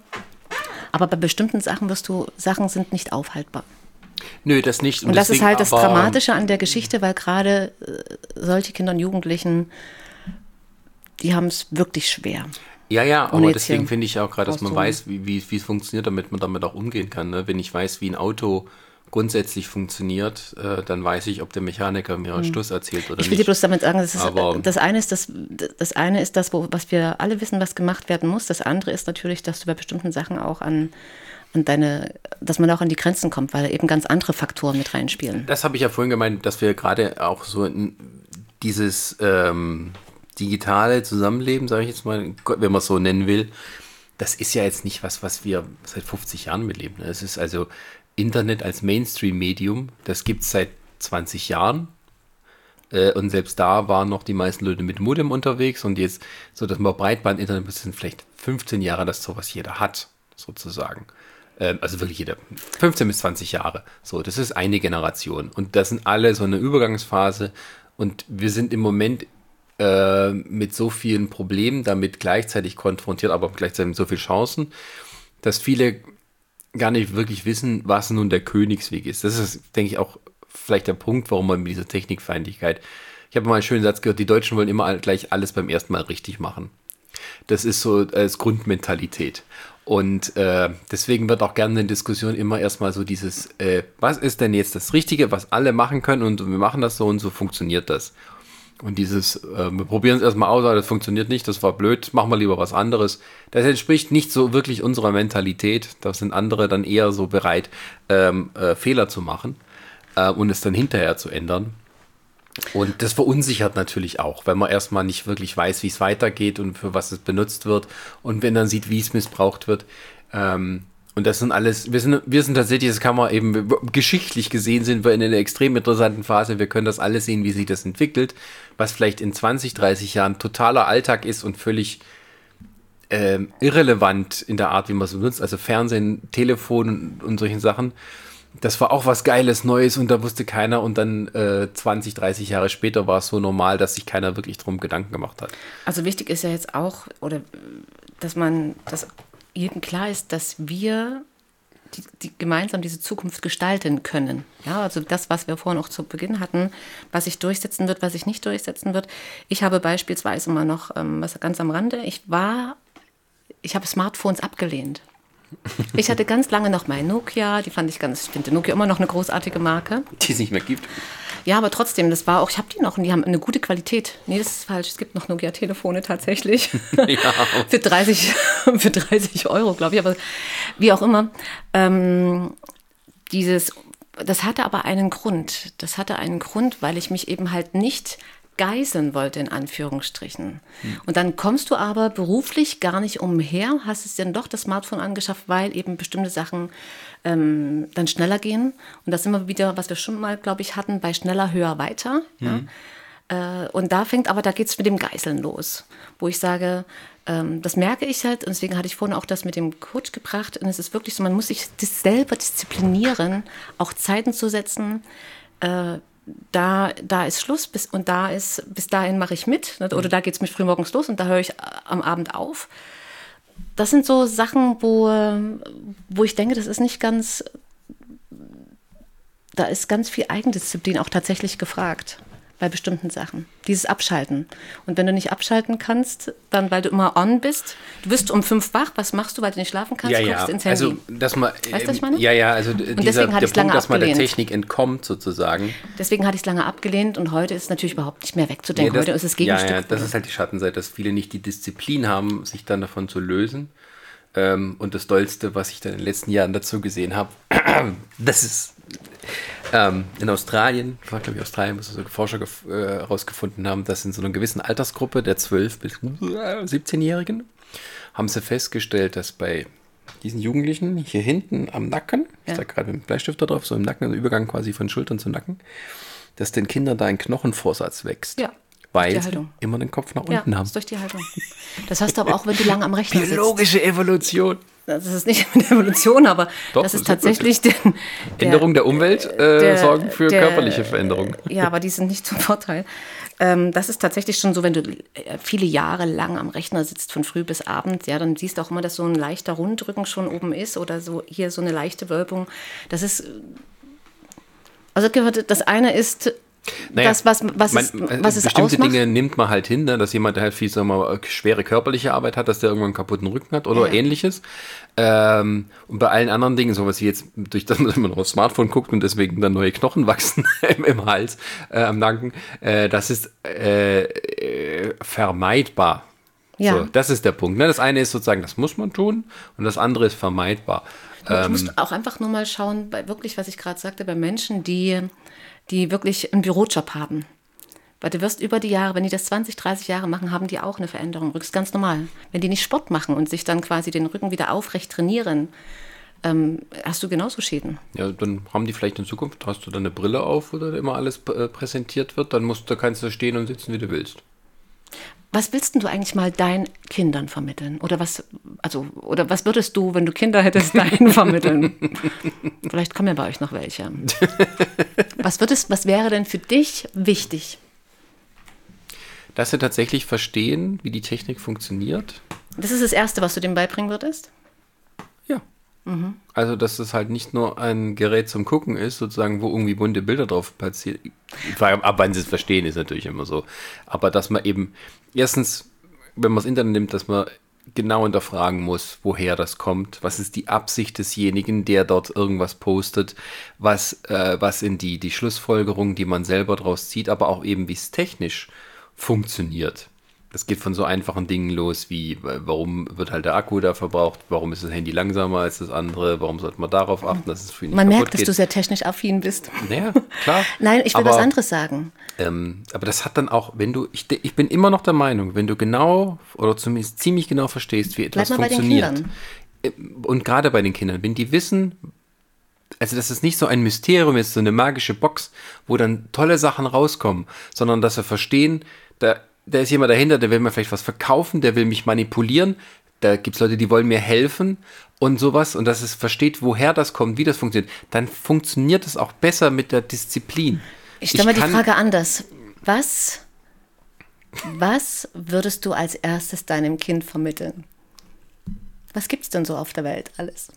Aber bei bestimmten Sachen wirst du, Sachen sind nicht aufhaltbar. Nö, das nicht. Und, und das ist halt das Dramatische an der Geschichte, weil gerade äh, solche Kinder und Jugendlichen die haben es wirklich schwer. Ja, ja, aber deswegen finde ich auch gerade, dass man weiß, wie, wie, wie es funktioniert, damit man damit auch umgehen kann. Ne? Wenn ich weiß, wie ein Auto grundsätzlich funktioniert, äh, dann weiß ich, ob der Mechaniker mir einen hm. Stuss erzählt oder nicht. Ich will dir bloß damit sagen, das, ist, das eine ist das, das eine ist das, wo, was wir alle wissen, was gemacht werden muss. Das andere ist natürlich, dass du bei bestimmten Sachen auch an, an deine, dass man auch an die Grenzen kommt, weil da eben ganz andere Faktoren mit reinspielen. Das habe ich ja vorhin gemeint, dass wir gerade auch so dieses ähm, digitale Zusammenleben, sage ich jetzt mal, wenn man es so nennen will, das ist ja jetzt nicht was, was wir seit 50 Jahren mitleben. Ne? Es ist also Internet als Mainstream-Medium, das gibt es seit 20 Jahren. Äh, und selbst da waren noch die meisten Leute mit Modem unterwegs und jetzt, so dass man Breitband-Internet, sind vielleicht 15 Jahre, dass sowas jeder hat, sozusagen. Ähm, also wirklich jeder, 15 bis 20 Jahre. So, das ist eine Generation. Und das sind alle so eine Übergangsphase. Und wir sind im Moment äh, mit so vielen Problemen damit gleichzeitig konfrontiert, aber gleichzeitig mit so vielen Chancen, dass viele gar nicht wirklich wissen, was nun der Königsweg ist. Das ist, denke ich, auch vielleicht der Punkt, warum man mit dieser Technikfeindlichkeit. Ich habe mal einen schönen Satz gehört, die Deutschen wollen immer gleich alles beim ersten Mal richtig machen. Das ist so als Grundmentalität. Und äh, deswegen wird auch gerne in Diskussionen immer erstmal so dieses, äh, was ist denn jetzt das Richtige, was alle machen können und wir machen das so und so funktioniert das. Und dieses, äh, wir probieren es erstmal aus, aber das funktioniert nicht, das war blöd, machen wir lieber was anderes. Das entspricht nicht so wirklich unserer Mentalität. Da sind andere dann eher so bereit, ähm, äh, Fehler zu machen äh, und es dann hinterher zu ändern. Und das verunsichert natürlich auch, wenn man erstmal nicht wirklich weiß, wie es weitergeht und für was es benutzt wird. Und wenn dann sieht, wie es missbraucht wird. Ähm, und das sind alles, wir sind, wir sind tatsächlich, das kann man eben, geschichtlich gesehen sind wir in einer extrem interessanten Phase. Wir können das alles sehen, wie sich das entwickelt, was vielleicht in 20, 30 Jahren totaler Alltag ist und völlig äh, irrelevant in der Art, wie man es benutzt. Also Fernsehen, Telefon und, und solchen Sachen. Das war auch was Geiles, Neues und da wusste keiner. Und dann äh, 20, 30 Jahre später war es so normal, dass sich keiner wirklich drum Gedanken gemacht hat. Also wichtig ist ja jetzt auch, oder dass man das jedem klar ist, dass wir die, die gemeinsam diese Zukunft gestalten können. Ja, also das, was wir vorhin auch zu Beginn hatten, was sich durchsetzen wird, was sich nicht durchsetzen wird. Ich habe beispielsweise mal noch ähm, was ganz am Rande. Ich war, ich habe Smartphones abgelehnt. Ich hatte ganz lange noch mein Nokia, die fand ich ganz, ich finde Nokia immer noch eine großartige Marke. Die es nicht mehr gibt. Ja, aber trotzdem, das war auch, ich habe die noch und die haben eine gute Qualität. Nee, das ist falsch. Es gibt noch Nokia-Telefone tatsächlich. (laughs) Ja. für, 30, (laughs) für 30 Euro, glaube ich. Aber wie auch immer. Ähm, dieses, das hatte aber einen Grund. Das hatte einen Grund, weil ich mich eben halt nicht geißeln wollte, in Anführungsstrichen. Hm. Und dann kommst du aber beruflich gar nicht umher, hast es dann doch das Smartphone angeschafft, weil eben bestimmte Sachen ähm, dann schneller gehen. Und das sind wir wieder, was wir schon mal, glaube ich, hatten, bei schneller, höher, weiter. Mhm. Ja. Äh, und da fängt aber, da geht es mit dem Geißeln los, wo ich sage, ähm, das merke ich halt, und deswegen hatte ich vorhin auch das mit dem Coach gebracht. Und es ist wirklich so, man muss sich selber disziplinieren, auch Zeiten zu setzen. Äh, da, da ist Schluss bis, und da ist, bis dahin mache ich mit. Ne, oder mhm. da geht es mich frühmorgens los und da höre ich am Abend auf das sind so Sachen, wo, wo ich denke, das ist nicht ganz, da ist ganz viel Eigendisziplin auch tatsächlich gefragt bei bestimmten Sachen. Dieses Abschalten. Und wenn du nicht abschalten kannst, dann, weil du immer on bist, du bist um fünf wach, was machst du, weil du nicht schlafen kannst? Ja, ja. Guckst ins Handy. Also, dass man, weißt du, was ich meine? Ja, ja, also und dieser, deswegen hatte der Punkt, dass man der Technik entkommt, sozusagen. Deswegen hatte ich es lange abgelehnt und heute ist es natürlich überhaupt nicht mehr wegzudenken. Ja, das, heute ist es Gegenstück. Ja, ja, das ist halt die Schattenseite, dass viele nicht die Disziplin haben, sich dann davon zu lösen. Ähm, und das Dollste, was ich dann in den letzten Jahren dazu gesehen habe, (clears throat) das ist ähm, in Australien, war glaube ich Australien, wo so Forscher herausgefunden äh, haben, dass in so einer gewissen Altersgruppe der 12- bis 17-Jährigen haben sie festgestellt, dass bei diesen Jugendlichen hier hinten am Nacken, ja. ich sage gerade mit dem Bleistift da drauf, so im Nacken, also Übergang quasi von Schultern zu Nacken, dass den Kindern da ein Knochenvorsatz wächst. Ja weil sie immer den Kopf nach unten ja, haben. Das ist durch die Haltung. Das hast du aber auch, wenn du lange am Rechner sitzt. Biologische Evolution. Das ist nicht (laughs) eine Evolution, aber Doch, das ist tatsächlich den, der, Änderung der Umwelt äh, der, sorgen für der, körperliche Veränderungen. (laughs) Ja, aber die sind nicht zum Vorteil. Ähm, das ist tatsächlich schon so, wenn du äh, viele Jahre lang am Rechner sitzt, von früh bis abend, ja, dann siehst du auch immer, dass so ein leichter Rundrücken schon oben ist oder so hier so eine leichte Wölbung. Das ist also das eine ist naja, das, was, was, man, ist, was es Bestimmte ausmacht? Dinge nimmt man halt hin, ne, dass jemand, der halt viel sagen wir mal, schwere körperliche Arbeit hat, dass der irgendwann einen kaputten Rücken hat oder ja. ähnliches. Ähm, und bei allen anderen Dingen, sowas wie jetzt, durch das man (laughs) noch aufs Smartphone guckt und deswegen dann neue Knochen wachsen (laughs) im, im, Hals, äh, am Nacken, äh, das ist äh, äh, vermeidbar. Ja. So, das ist der Punkt. Ne? Das eine ist sozusagen, das muss man tun und das andere ist vermeidbar. Du ähm, musst auch einfach nur mal schauen, bei wirklich, was ich gerade sagte, bei Menschen, die die wirklich einen Bürojob haben. Weil du wirst über die Jahre, wenn die das 20, 30 Jahre machen, haben die auch eine Veränderung. Das ist ganz normal. Wenn die nicht Sport machen und sich dann quasi den Rücken wieder aufrecht trainieren, ähm, hast du genauso Schäden. Ja, dann haben die vielleicht in Zukunft, hast du dann eine Brille auf, wo dann immer alles äh, präsentiert wird, dann musst du, kannst du stehen und sitzen, wie du willst. Was willst du eigentlich mal deinen Kindern vermitteln? Oder was, also, oder was würdest du, wenn du Kinder hättest, (laughs) deinen vermitteln? Vielleicht kommen ja bei euch noch welche. Was würdest, was wäre denn für dich wichtig? Dass sie tatsächlich verstehen, wie die Technik funktioniert. Das ist das Erste, was du dem beibringen würdest? Ja. Mhm. Also, dass es halt nicht nur ein Gerät zum Gucken ist, sozusagen, wo irgendwie bunte Bilder drauf passieren. Ab wann sie es verstehen, ist natürlich immer so. Aber dass man eben, erstens, wenn man das Internet nimmt, dass man genau hinterfragen muss, woher das kommt, was ist die Absicht desjenigen, der dort irgendwas postet, was, äh, was sind die, die Schlussfolgerungen, die man selber daraus zieht, aber auch eben, wie es technisch funktioniert. Das geht von so einfachen Dingen los wie, warum wird halt der Akku da verbraucht, warum ist das Handy langsamer als das andere, warum sollte man darauf achten, dass es für ihn nicht Man merkt, dass du sehr technisch affin bist. Naja, klar. (laughs) Nein, ich will aber, was anderes sagen. Ähm, aber das hat dann auch, wenn du, ich, ich bin immer noch der Meinung, wenn du genau oder zumindest ziemlich genau verstehst, wie etwas funktioniert. Äh, und gerade bei den Kindern, wenn die wissen, also dass es nicht so ein Mysterium ist, so eine magische Box, wo dann tolle Sachen rauskommen, sondern dass sie verstehen, da da ist jemand dahinter, der will mir vielleicht was verkaufen, der will mich manipulieren. Da gibt es Leute, die wollen mir helfen und sowas. Und dass es versteht, woher das kommt, wie das funktioniert. Dann funktioniert es auch besser mit der Disziplin. Ich stelle mal die Frage anders. Was, was würdest du als erstes deinem Kind vermitteln? Was gibt es denn so auf der Welt alles?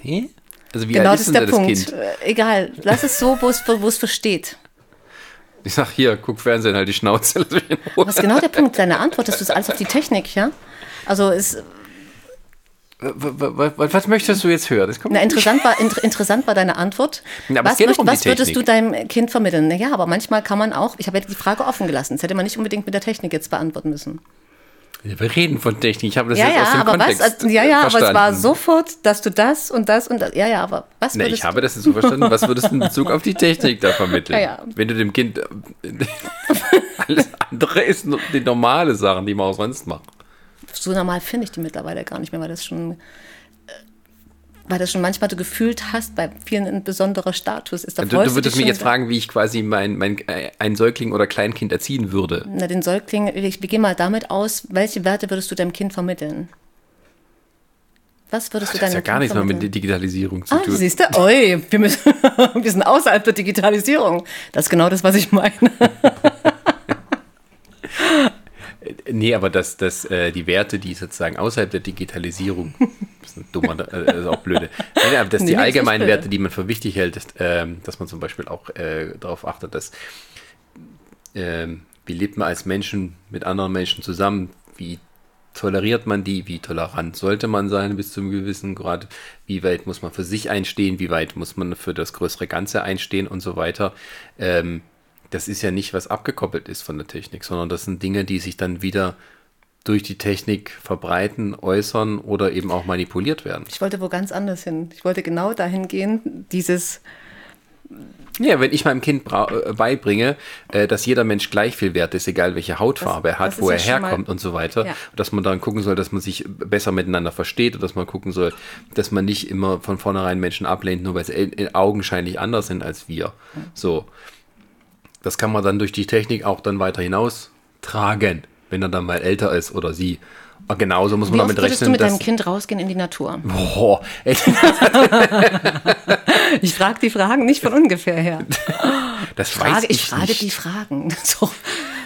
Hä? Also wie genau, alt ist das ist der Punkt. Kind? Egal, lass es so, wo es versteht. Ich sag hier, guck Fernsehen, halt die Schnauze. (laughs) Was ist genau der Punkt deiner Antwort? Das ist alles auf die Technik, ja? Also ist. Was möchtest du jetzt hören? Na, interessant, war, (laughs) inter, interessant war deine Antwort. Na, was, möcht, um was würdest du deinem Kind vermitteln? Naja, aber manchmal kann man auch, ich habe ja die Frage offen gelassen, das hätte man nicht unbedingt mit der Technik jetzt beantworten müssen. Wir reden von Technik. Ich habe das ja, jetzt ja, aus dem aber Kontext was, also, Ja, ja, verstanden. aber es war sofort, dass du das und das und das. Ja, ja, aber was Nee, würdest ich habe das jetzt so verstanden. Was würdest du in Bezug auf die Technik da vermitteln? Ja, ja. Wenn du dem Kind. (laughs) Alles andere ist nur die normale Sachen, die man auch sonst macht. so normal finde ich die mittlerweile gar nicht mehr, weil das schon, weil das schon manchmal du gefühlt hast, bei vielen ein besonderer Status ist. Da Du, du würdest mich jetzt fragen, wie ich quasi mein, mein, äh, ein Säugling oder Kleinkind erziehen würde. Na, den Säugling, ich, gehen mal damit aus, welche Werte würdest du deinem Kind vermitteln? Was würdest du Das deinem hat ja gar Kind nichts mehr mit vermitteln? der Digitalisierung zu Ah, tun. siehst du? Oi, wir, müssen, (laughs) wir sind außerhalb der Digitalisierung. Das ist genau das, was ich meine. (laughs) Nee, aber dass, dass äh, die Werte, die sozusagen außerhalb der Digitalisierung, (laughs) das ist ein dummer, äh, das ist auch blöde, nee, aber dass die allgemeinen. Werte, die man für wichtig hält, ist, ähm, dass man zum Beispiel auch äh, darauf achtet, dass ähm, wie lebt man als Menschen mit anderen Menschen zusammen, wie toleriert man die, wie tolerant sollte man sein bis zu einem gewissen Grad, wie weit muss man für sich einstehen, wie weit muss man für das größere Ganze einstehen und so weiter. Ähm, das ist ja nicht, was abgekoppelt ist von der Technik, sondern das sind Dinge, die sich dann wieder durch die Technik verbreiten, äußern oder eben auch manipuliert werden. Ich wollte wo ganz anders hin. Ich wollte genau dahin gehen, dieses, Ja, wenn ich meinem Kind äh, beibringe, äh, dass jeder Mensch gleich viel wert ist, egal welche Hautfarbe Das- er hat, wo er herkommt und so weiter, Ja. dass man dann gucken soll, dass man sich besser miteinander versteht und dass man gucken soll, dass man nicht immer von vornherein Menschen ablehnt, nur weil sie in augenscheinlich anders sind als wir. So. Das kann man dann durch die Technik auch dann weiter hinaus tragen, wenn er dann mal älter ist oder sie. Aber genauso muss man wie oft damit würdest du rechnen, mit deinem Kind rausgehen in die Natur? Boah, ey, (laughs) Ich frage die Fragen nicht von ungefähr her. das Frage, weiß ich, ich, frage nicht. die Fragen. (laughs) So,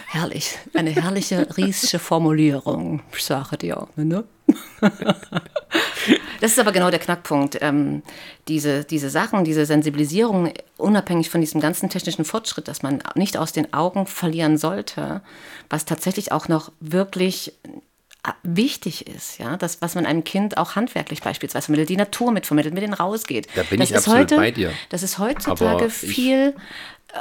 herrlich. Eine herrliche riesische Formulierung. Ich sage dir. Ne? Das ist aber genau der Knackpunkt. Ähm, diese, diese Sachen, diese Sensibilisierung, unabhängig von diesem ganzen technischen Fortschritt, dass man nicht aus den Augen verlieren sollte, was tatsächlich auch noch wirklich wichtig ist, ja, das, was man einem Kind auch handwerklich beispielsweise vermittelt, die Natur mitvermittelt, mit denen rausgeht. Da bin das ich absolut heute, bei dir. Das ist heutzutage viel,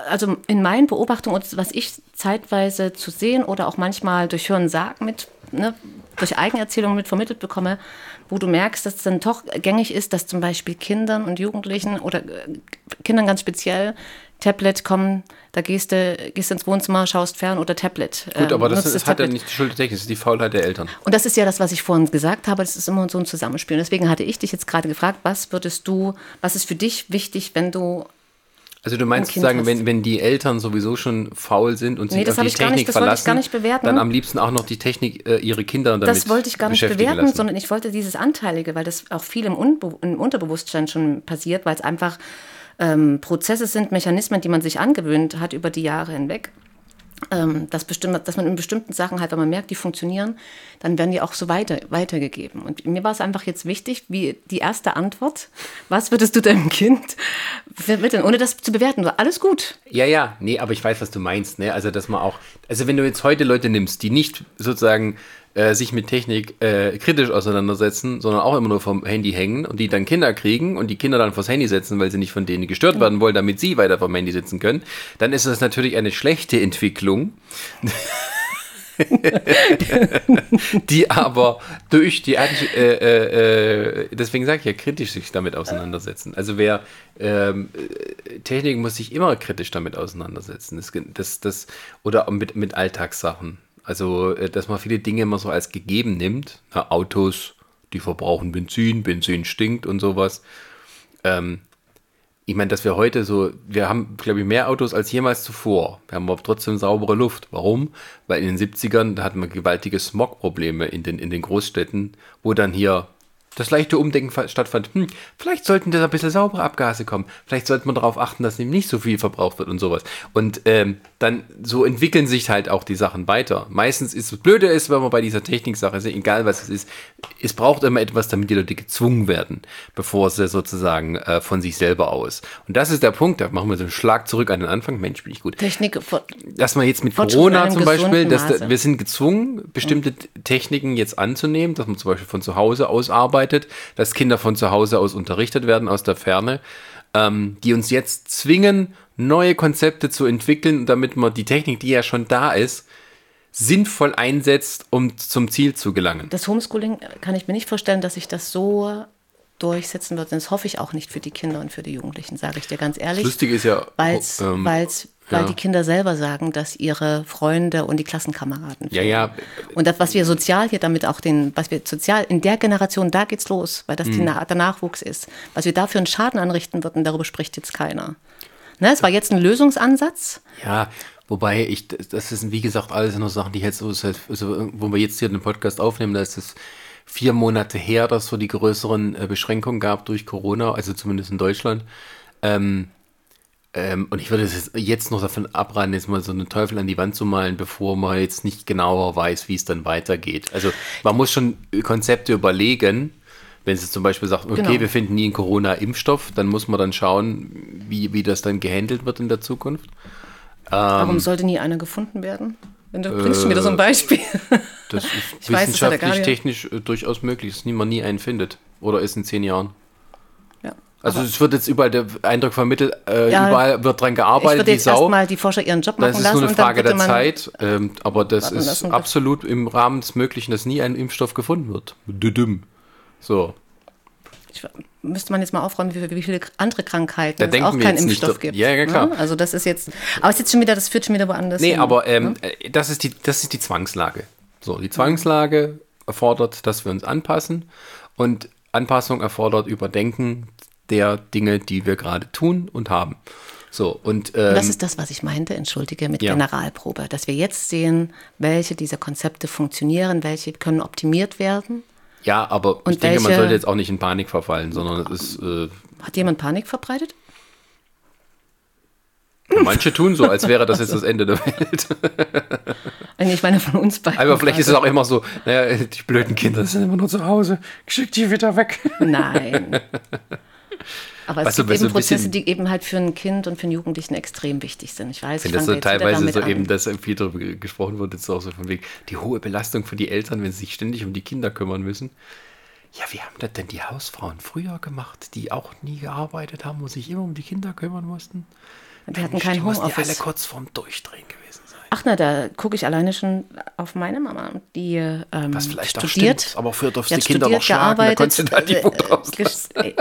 also in meinen Beobachtungen und was ich zeitweise zu sehen oder auch manchmal durch Hören sagen mit, ne, durch Eigenerzählungen mit vermittelt bekomme, wo du merkst, dass es dann doch gängig ist, dass zum Beispiel Kindern und Jugendlichen oder äh, Kindern ganz speziell Tablet kommen, da gehst du gehst ins Wohnzimmer, schaust fern oder Tablet. Gut, aber das, nutzt ist, hat ja nicht die Schuld der Technik, das ist die Faulheit der Eltern. Und das ist ja das, was ich vorhin gesagt habe. Das ist immer so ein Zusammenspiel. Deswegen hatte ich dich jetzt gerade gefragt, was würdest du, was ist für dich wichtig, wenn du Also du meinst Kind sagen, wenn, wenn die Eltern sowieso schon faul sind und Nee, sich das auf die Technik nicht- das wollte ich verlassen, gar nicht bewerten. dann am liebsten auch noch die Technik äh, ihre Kinder damit Das wollte ich gar nicht bewerten, lassen. sondern ich wollte dieses Anteilige, weil das auch viel im, Unbe im Unterbewusstsein schon passiert, weil es einfach ähm, Prozesse sind, Mechanismen, die man sich angewöhnt hat über die Jahre hinweg. Ähm, dass, bestimmt, dass man in bestimmten Sachen halt, wenn man merkt, die funktionieren, dann werden die auch so weiter, weitergegeben. Und mir war es einfach jetzt wichtig, wie die erste Antwort, was würdest du deinem Kind vermitteln, ohne das zu bewerten? Nur alles gut. Ja, ja, nee, aber ich weiß, was du meinst, ne? Also, dass man auch, also wenn du jetzt heute Leute nimmst, die nicht sozusagen äh, sich mit Technik äh, kritisch auseinandersetzen, sondern auch immer nur vom Handy hängen und die dann Kinder kriegen und die Kinder dann vors Handy setzen, weil sie nicht von denen gestört werden wollen, damit sie weiter vom Handy sitzen können, dann ist das natürlich eine schlechte Entwicklung. (laughs) die aber durch die äh, äh, äh, deswegen sage ich ja kritisch sich damit auseinandersetzen. Also wer ähm, äh, Technik muss sich immer kritisch damit auseinandersetzen. Das, das, das, oder mit, mit Alltagssachen. Also, äh, dass man viele Dinge immer so als gegeben nimmt. Na, Autos, die verbrauchen Benzin, Benzin stinkt und sowas. Ähm, ich meine, dass wir heute so, wir haben, glaube ich, mehr Autos als jemals zuvor. Wir haben aber trotzdem saubere Luft. Warum? Weil in den 70ern, da hatten wir gewaltige Smogprobleme in den, in den Großstädten, wo dann hier das leichte Umdenken fa- stattfand. Hm, vielleicht sollten da ein bisschen saubere Abgase kommen. Vielleicht sollte man darauf achten, dass eben nicht so viel verbraucht wird und sowas. Und ähm, dann so entwickeln sich halt auch die Sachen weiter. Meistens ist das Blöde ist, wenn man bei dieser Techniksache ist, egal was es ist, es braucht immer etwas, damit die Leute gezwungen werden, bevor sie sozusagen äh, von sich selber aus. Und das ist der Punkt, da machen wir so einen Schlag zurück an den Anfang. Mensch, bin ich gut Technik, dass man jetzt mit Corona zum Beispiel, dass wir sind gezwungen, bestimmte Techniken jetzt anzunehmen, dass man zum Beispiel von zu Hause aus arbeitet arbeitet, dass Kinder von zu Hause aus unterrichtet werden, aus der Ferne, ähm, die uns jetzt zwingen, neue Konzepte zu entwickeln, damit man die Technik, die ja schon da ist, sinnvoll einsetzt, um zum Ziel zu gelangen. Das Homeschooling kann ich mir nicht vorstellen, dass sich das so durchsetzen wird. Und das hoffe ich auch nicht für die Kinder und für die Jugendlichen, sage ich dir ganz ehrlich. Das Lustige ist ja, weil's, ähm, weil's, weil ja. die Kinder selber sagen, dass ihre Freunde und die Klassenkameraden. ja, ja, Und das, was wir sozial hier damit auch den, was wir sozial in der Generation, da geht's los, weil das die, Mhm. Der Nachwuchs ist. Was wir dafür einen Schaden anrichten würden, darüber spricht jetzt keiner. Ne, es war jetzt ein Lösungsansatz. Ja, wobei ich, das ist wie gesagt alles nur Sachen, die jetzt so, also, wo wir jetzt hier den Podcast aufnehmen, da ist es vier Monate her, dass es so die größeren äh, Beschränkungen gab durch Corona, also zumindest in Deutschland. Ähm, ähm, und ich würde es jetzt- noch davon abraten, jetzt mal so einen Teufel an die Wand zu malen, bevor man jetzt nicht genauer weiß, wie es dann weitergeht. Also man muss schon Konzepte überlegen. Wenn es jetzt zum Beispiel sagt, okay, Genau. wir finden nie einen Corona-Impfstoff, dann muss man dann schauen, wie, wie das dann gehandelt wird in der Zukunft. Ähm, Warum sollte nie einer gefunden werden? Wenn du bringst schon wieder so ein Beispiel. Das ist (laughs) Ich weiß, das hat der wissenschaftlich, Guardian. technisch äh, durchaus möglich, dass niemand nie einen findet. Oder ist in zehn Jahren. Also es wird jetzt überall der Eindruck vermittelt, äh, Ja, überall wird dran Ich gearbeitet, würde wie jetzt erstmal die Forscher ihren Job machen Das ist lassen nur eine Frage würde der Zeit, ähm, aber das ist lassen, absolut im Rahmen des Möglichen, dass nie ein Impfstoff gefunden wird. Düdüm. So. Ich, müsste man jetzt mal aufräumen, wie, wie viele andere Krankheiten Da es auch keinen Impfstoff gibt. Ja, ja, klar. Ne? Also das ist jetzt, aber es ist jetzt schon wieder, das führt schon wieder woanders Nee, hin. aber ähm, äh, das, ist die, das ist die Zwangslage. So, die Zwangslage erfordert, dass wir uns anpassen und Anpassung erfordert Überdenken der Dinge, die wir gerade tun und haben. So, und ähm, das ist das, was ich meinte, entschuldige, mit ja. Generalprobe. Dass wir jetzt sehen, welche dieser Konzepte funktionieren, welche können optimiert werden. ja, aber ich und denke, man sollte jetzt auch nicht in Panik verfallen, sondern es ist, äh, Hat jemand Panik verbreitet? manche tun so, als wäre das jetzt das Ende der Welt. (laughs) Ich meine von uns beiden. Aber vielleicht ist es gerade. auch immer so, naja, die blöden Kinder sind immer nur zu Hause, schick die wieder weg. Nein. (laughs) Aber es Weißt du, gibt so eben Prozesse, die eben halt für ein Kind und für einen Jugendlichen extrem wichtig sind. Ich weiß, Ich finde das so teilweise so an. eben, dass viel darüber gesprochen wird, jetzt auch so von wegen, die hohe Belastung für die Eltern, wenn sie sich ständig um die Kinder kümmern müssen. Ja, wie haben das denn die Hausfrauen früher gemacht, die auch nie gearbeitet haben und sich immer um die Kinder kümmern mussten? Die hatten Mensch, kein die mussten ja alle Homeoffice. kurz vorm Durchdrehen gewesen sein. Ach na, da gucke ich alleine schon auf meine Mama, die ähm, Was vielleicht auch studiert. stimmt, aber früher durfte die die Kinder noch studiert, schlagen, da gearbeitet. konntest du da die Wut äh,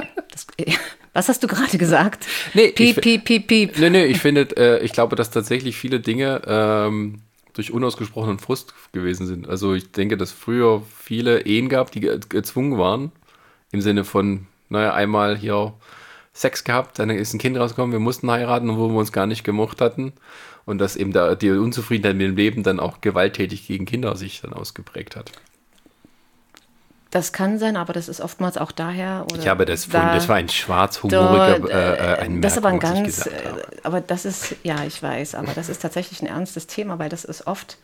(laughs) Was hast du gerade gesagt? Nee, piep, piep, piep, piep. Nee, nee, ich finde, äh, ich glaube, dass tatsächlich viele Dinge ähm, durch unausgesprochenen Frust gewesen sind. Also ich denke, dass früher viele Ehen gab, die ge gezwungen waren, im Sinne von, naja, einmal hier Sex gehabt, dann ist ein Kind rausgekommen, wir mussten heiraten, obwohl wir uns gar nicht gemocht hatten. Und dass eben da die Unzufriedenheit mit dem Leben dann auch gewalttätig gegen Kinder sich dann ausgeprägt hat. Das kann sein, aber das ist oftmals auch daher. Ich habe das da- gefunden, das war ein schwarzhumoriger Dort, äh, äh, ein das ist aber ein Merkung, ganz, äh, aber das ist, ja, ich weiß, aber das ist tatsächlich ein ernstes Thema, weil das ist oft,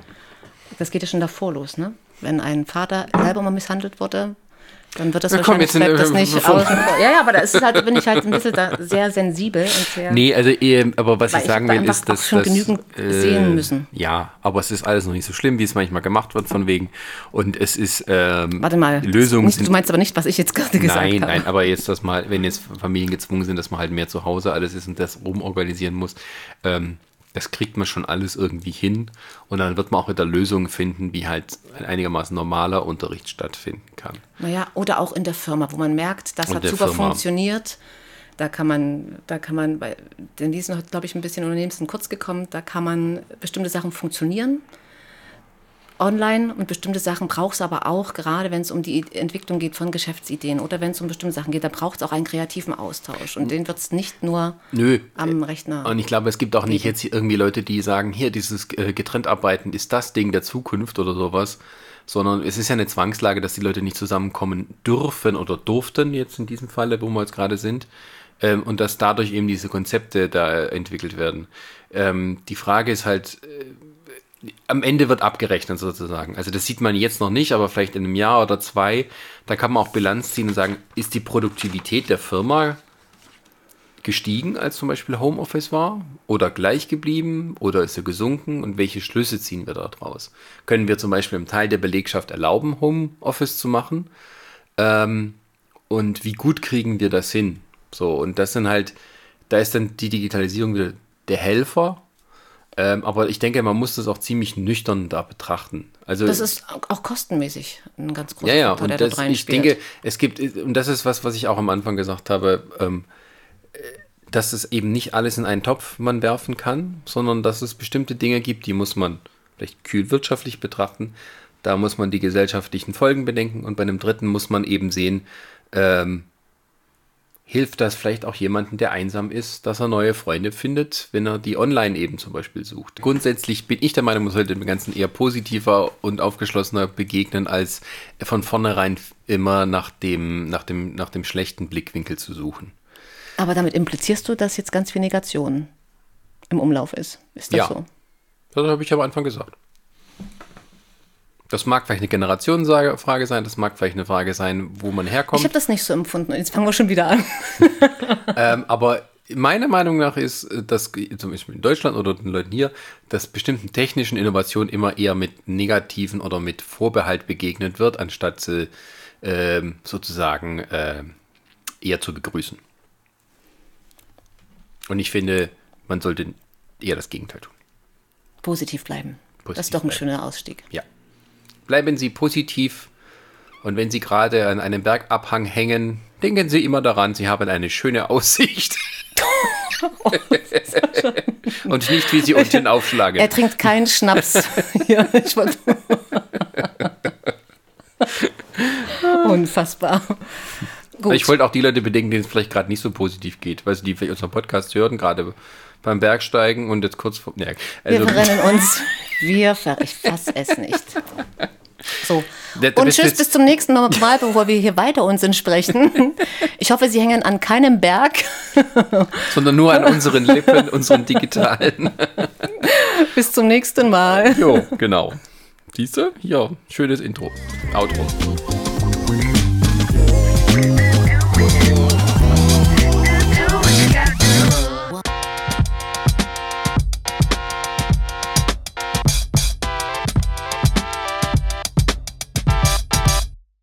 das geht ja schon davor los, ne? Wenn ein Vater selber mal misshandelt wurde, dann wird das Na komm, jetzt bleibt das nicht außen (laughs) vor. Ja, ja, aber da ist es halt, bin ich halt ein bisschen da sehr sensibel und sehr. Nee, also aber was ich sagen will, ist, dass schon das, genügend sehen müssen. Ja, aber es ist alles noch nicht so schlimm, wie es manchmal gemacht wird von wegen. Und es ist ähm, Warte mal, Lösungen nicht, du meinst aber nicht, was ich jetzt gerade gesagt nein, habe. nein, aber jetzt das mal, wenn jetzt Familien gezwungen sind, dass man halt mehr zu Hause alles ist und das rumorganisieren muss, ähm, das kriegt man schon alles irgendwie hin und dann wird man auch wieder Lösungen finden, wie halt ein einigermaßen normaler Unterricht stattfinden kann. Naja, oder auch in der Firma, wo man merkt, das Und hat super Firma. funktioniert. Da kann man, da kann man, bei den diesen hat, glaube ich, ein bisschen Unternehmens kurz gekommen, da kann man bestimmte Sachen funktionieren online und bestimmte Sachen braucht es aber auch, gerade wenn es um die Entwicklung geht von Geschäftsideen oder wenn es um bestimmte Sachen geht, da braucht es auch einen kreativen Austausch und den wird es nicht nur Nö, am Rechner. Und ich glaube, es gibt auch nicht jetzt irgendwie Leute, die sagen, hier, dieses äh, getrennt arbeiten ist das Ding der Zukunft oder sowas, sondern es ist ja eine Zwangslage, dass die Leute nicht zusammenkommen dürfen oder durften, jetzt in diesem Falle, wo wir jetzt gerade sind, ähm, und dass dadurch eben diese Konzepte da entwickelt werden. Ähm, die Frage ist halt, äh, am Ende wird abgerechnet sozusagen. Also das sieht man jetzt noch nicht, aber vielleicht in einem Jahr oder zwei, da kann man auch Bilanz ziehen und sagen, ist die Produktivität der Firma gestiegen, als zum Beispiel Homeoffice war? Oder gleich geblieben? Oder ist er gesunken? Und welche Schlüsse ziehen wir daraus? Können wir zum Beispiel einem Teil der Belegschaft erlauben, Homeoffice zu machen? Ähm, und wie gut kriegen wir das hin? So, und das sind halt, da ist dann die Digitalisierung wieder der Helfer. Ähm, aber ich denke, man muss das auch ziemlich nüchtern da betrachten. Also, Das ist auch kostenmäßig ein ganz großer ja, ja, Faktor, und der das, dort ich denke, es gibt, und das ist was, was ich auch am Anfang gesagt habe, ähm, äh, dass es eben nicht alles in einen Topf man werfen kann, sondern dass es bestimmte Dinge gibt, die muss man vielleicht kühl wirtschaftlich betrachten. Da muss man die gesellschaftlichen Folgen bedenken und bei einem dritten muss man eben sehen, ähm, hilft das vielleicht auch jemandem, der einsam ist, dass er neue Freunde findet, wenn er die online eben zum Beispiel sucht. Grundsätzlich bin ich der Meinung, man sollte dem Ganzen eher positiver und aufgeschlossener begegnen, als von vornherein immer nach dem, nach dem, nach dem schlechten Blickwinkel zu suchen. Aber damit implizierst du, dass jetzt ganz viel Negation im Umlauf ist. Ist das Ja. so? Das habe ich am Anfang gesagt. Das mag vielleicht eine Generationsfrage sein, das mag vielleicht eine Frage sein, wo man Ich herkommt. habe das nicht so empfunden. Jetzt fangen wir schon wieder an. (laughs) (laughs) Ähm, aber meiner Meinung nach ist, äh, dass zum Beispiel in Deutschland oder den Leuten hier, dass bestimmten technischen Innovationen immer eher mit negativen oder mit Vorbehalt begegnet wird, anstatt sie ähm, sozusagen ähm, eher zu begrüßen. Und ich finde, man sollte eher das Gegenteil tun. Positiv bleiben. das Positiv ist doch ein bleiben. schöner Ausstieg. Ja. Bleiben Sie positiv und wenn Sie gerade an einem Bergabhang hängen, denken Sie immer daran, Sie haben eine schöne Aussicht. (laughs) und nicht, wie Sie unten aufschlagen. Er trinkt keinen Schnaps. (laughs) ja, ich wollte- Unfassbar. Gut. Ich wollte auch die Leute bedenken, denen es vielleicht gerade nicht so positiv geht, weil sie die vielleicht unseren Podcast hören, gerade beim Bergsteigen und jetzt kurz vor. Wir also, verrennen uns. Wir ver ich fass es nicht. (laughs) So. Und tschüss, bis zum nächsten Mal, bevor wir hier weiter uns sprechen. (laughs) Ich hoffe, Sie hängen an keinem Berg. sondern nur an unseren Lippen, unseren digitalen. (laughs) Bis zum nächsten Mal. Jo, genau. Siehst du? Ja, schönes Intro. Outro.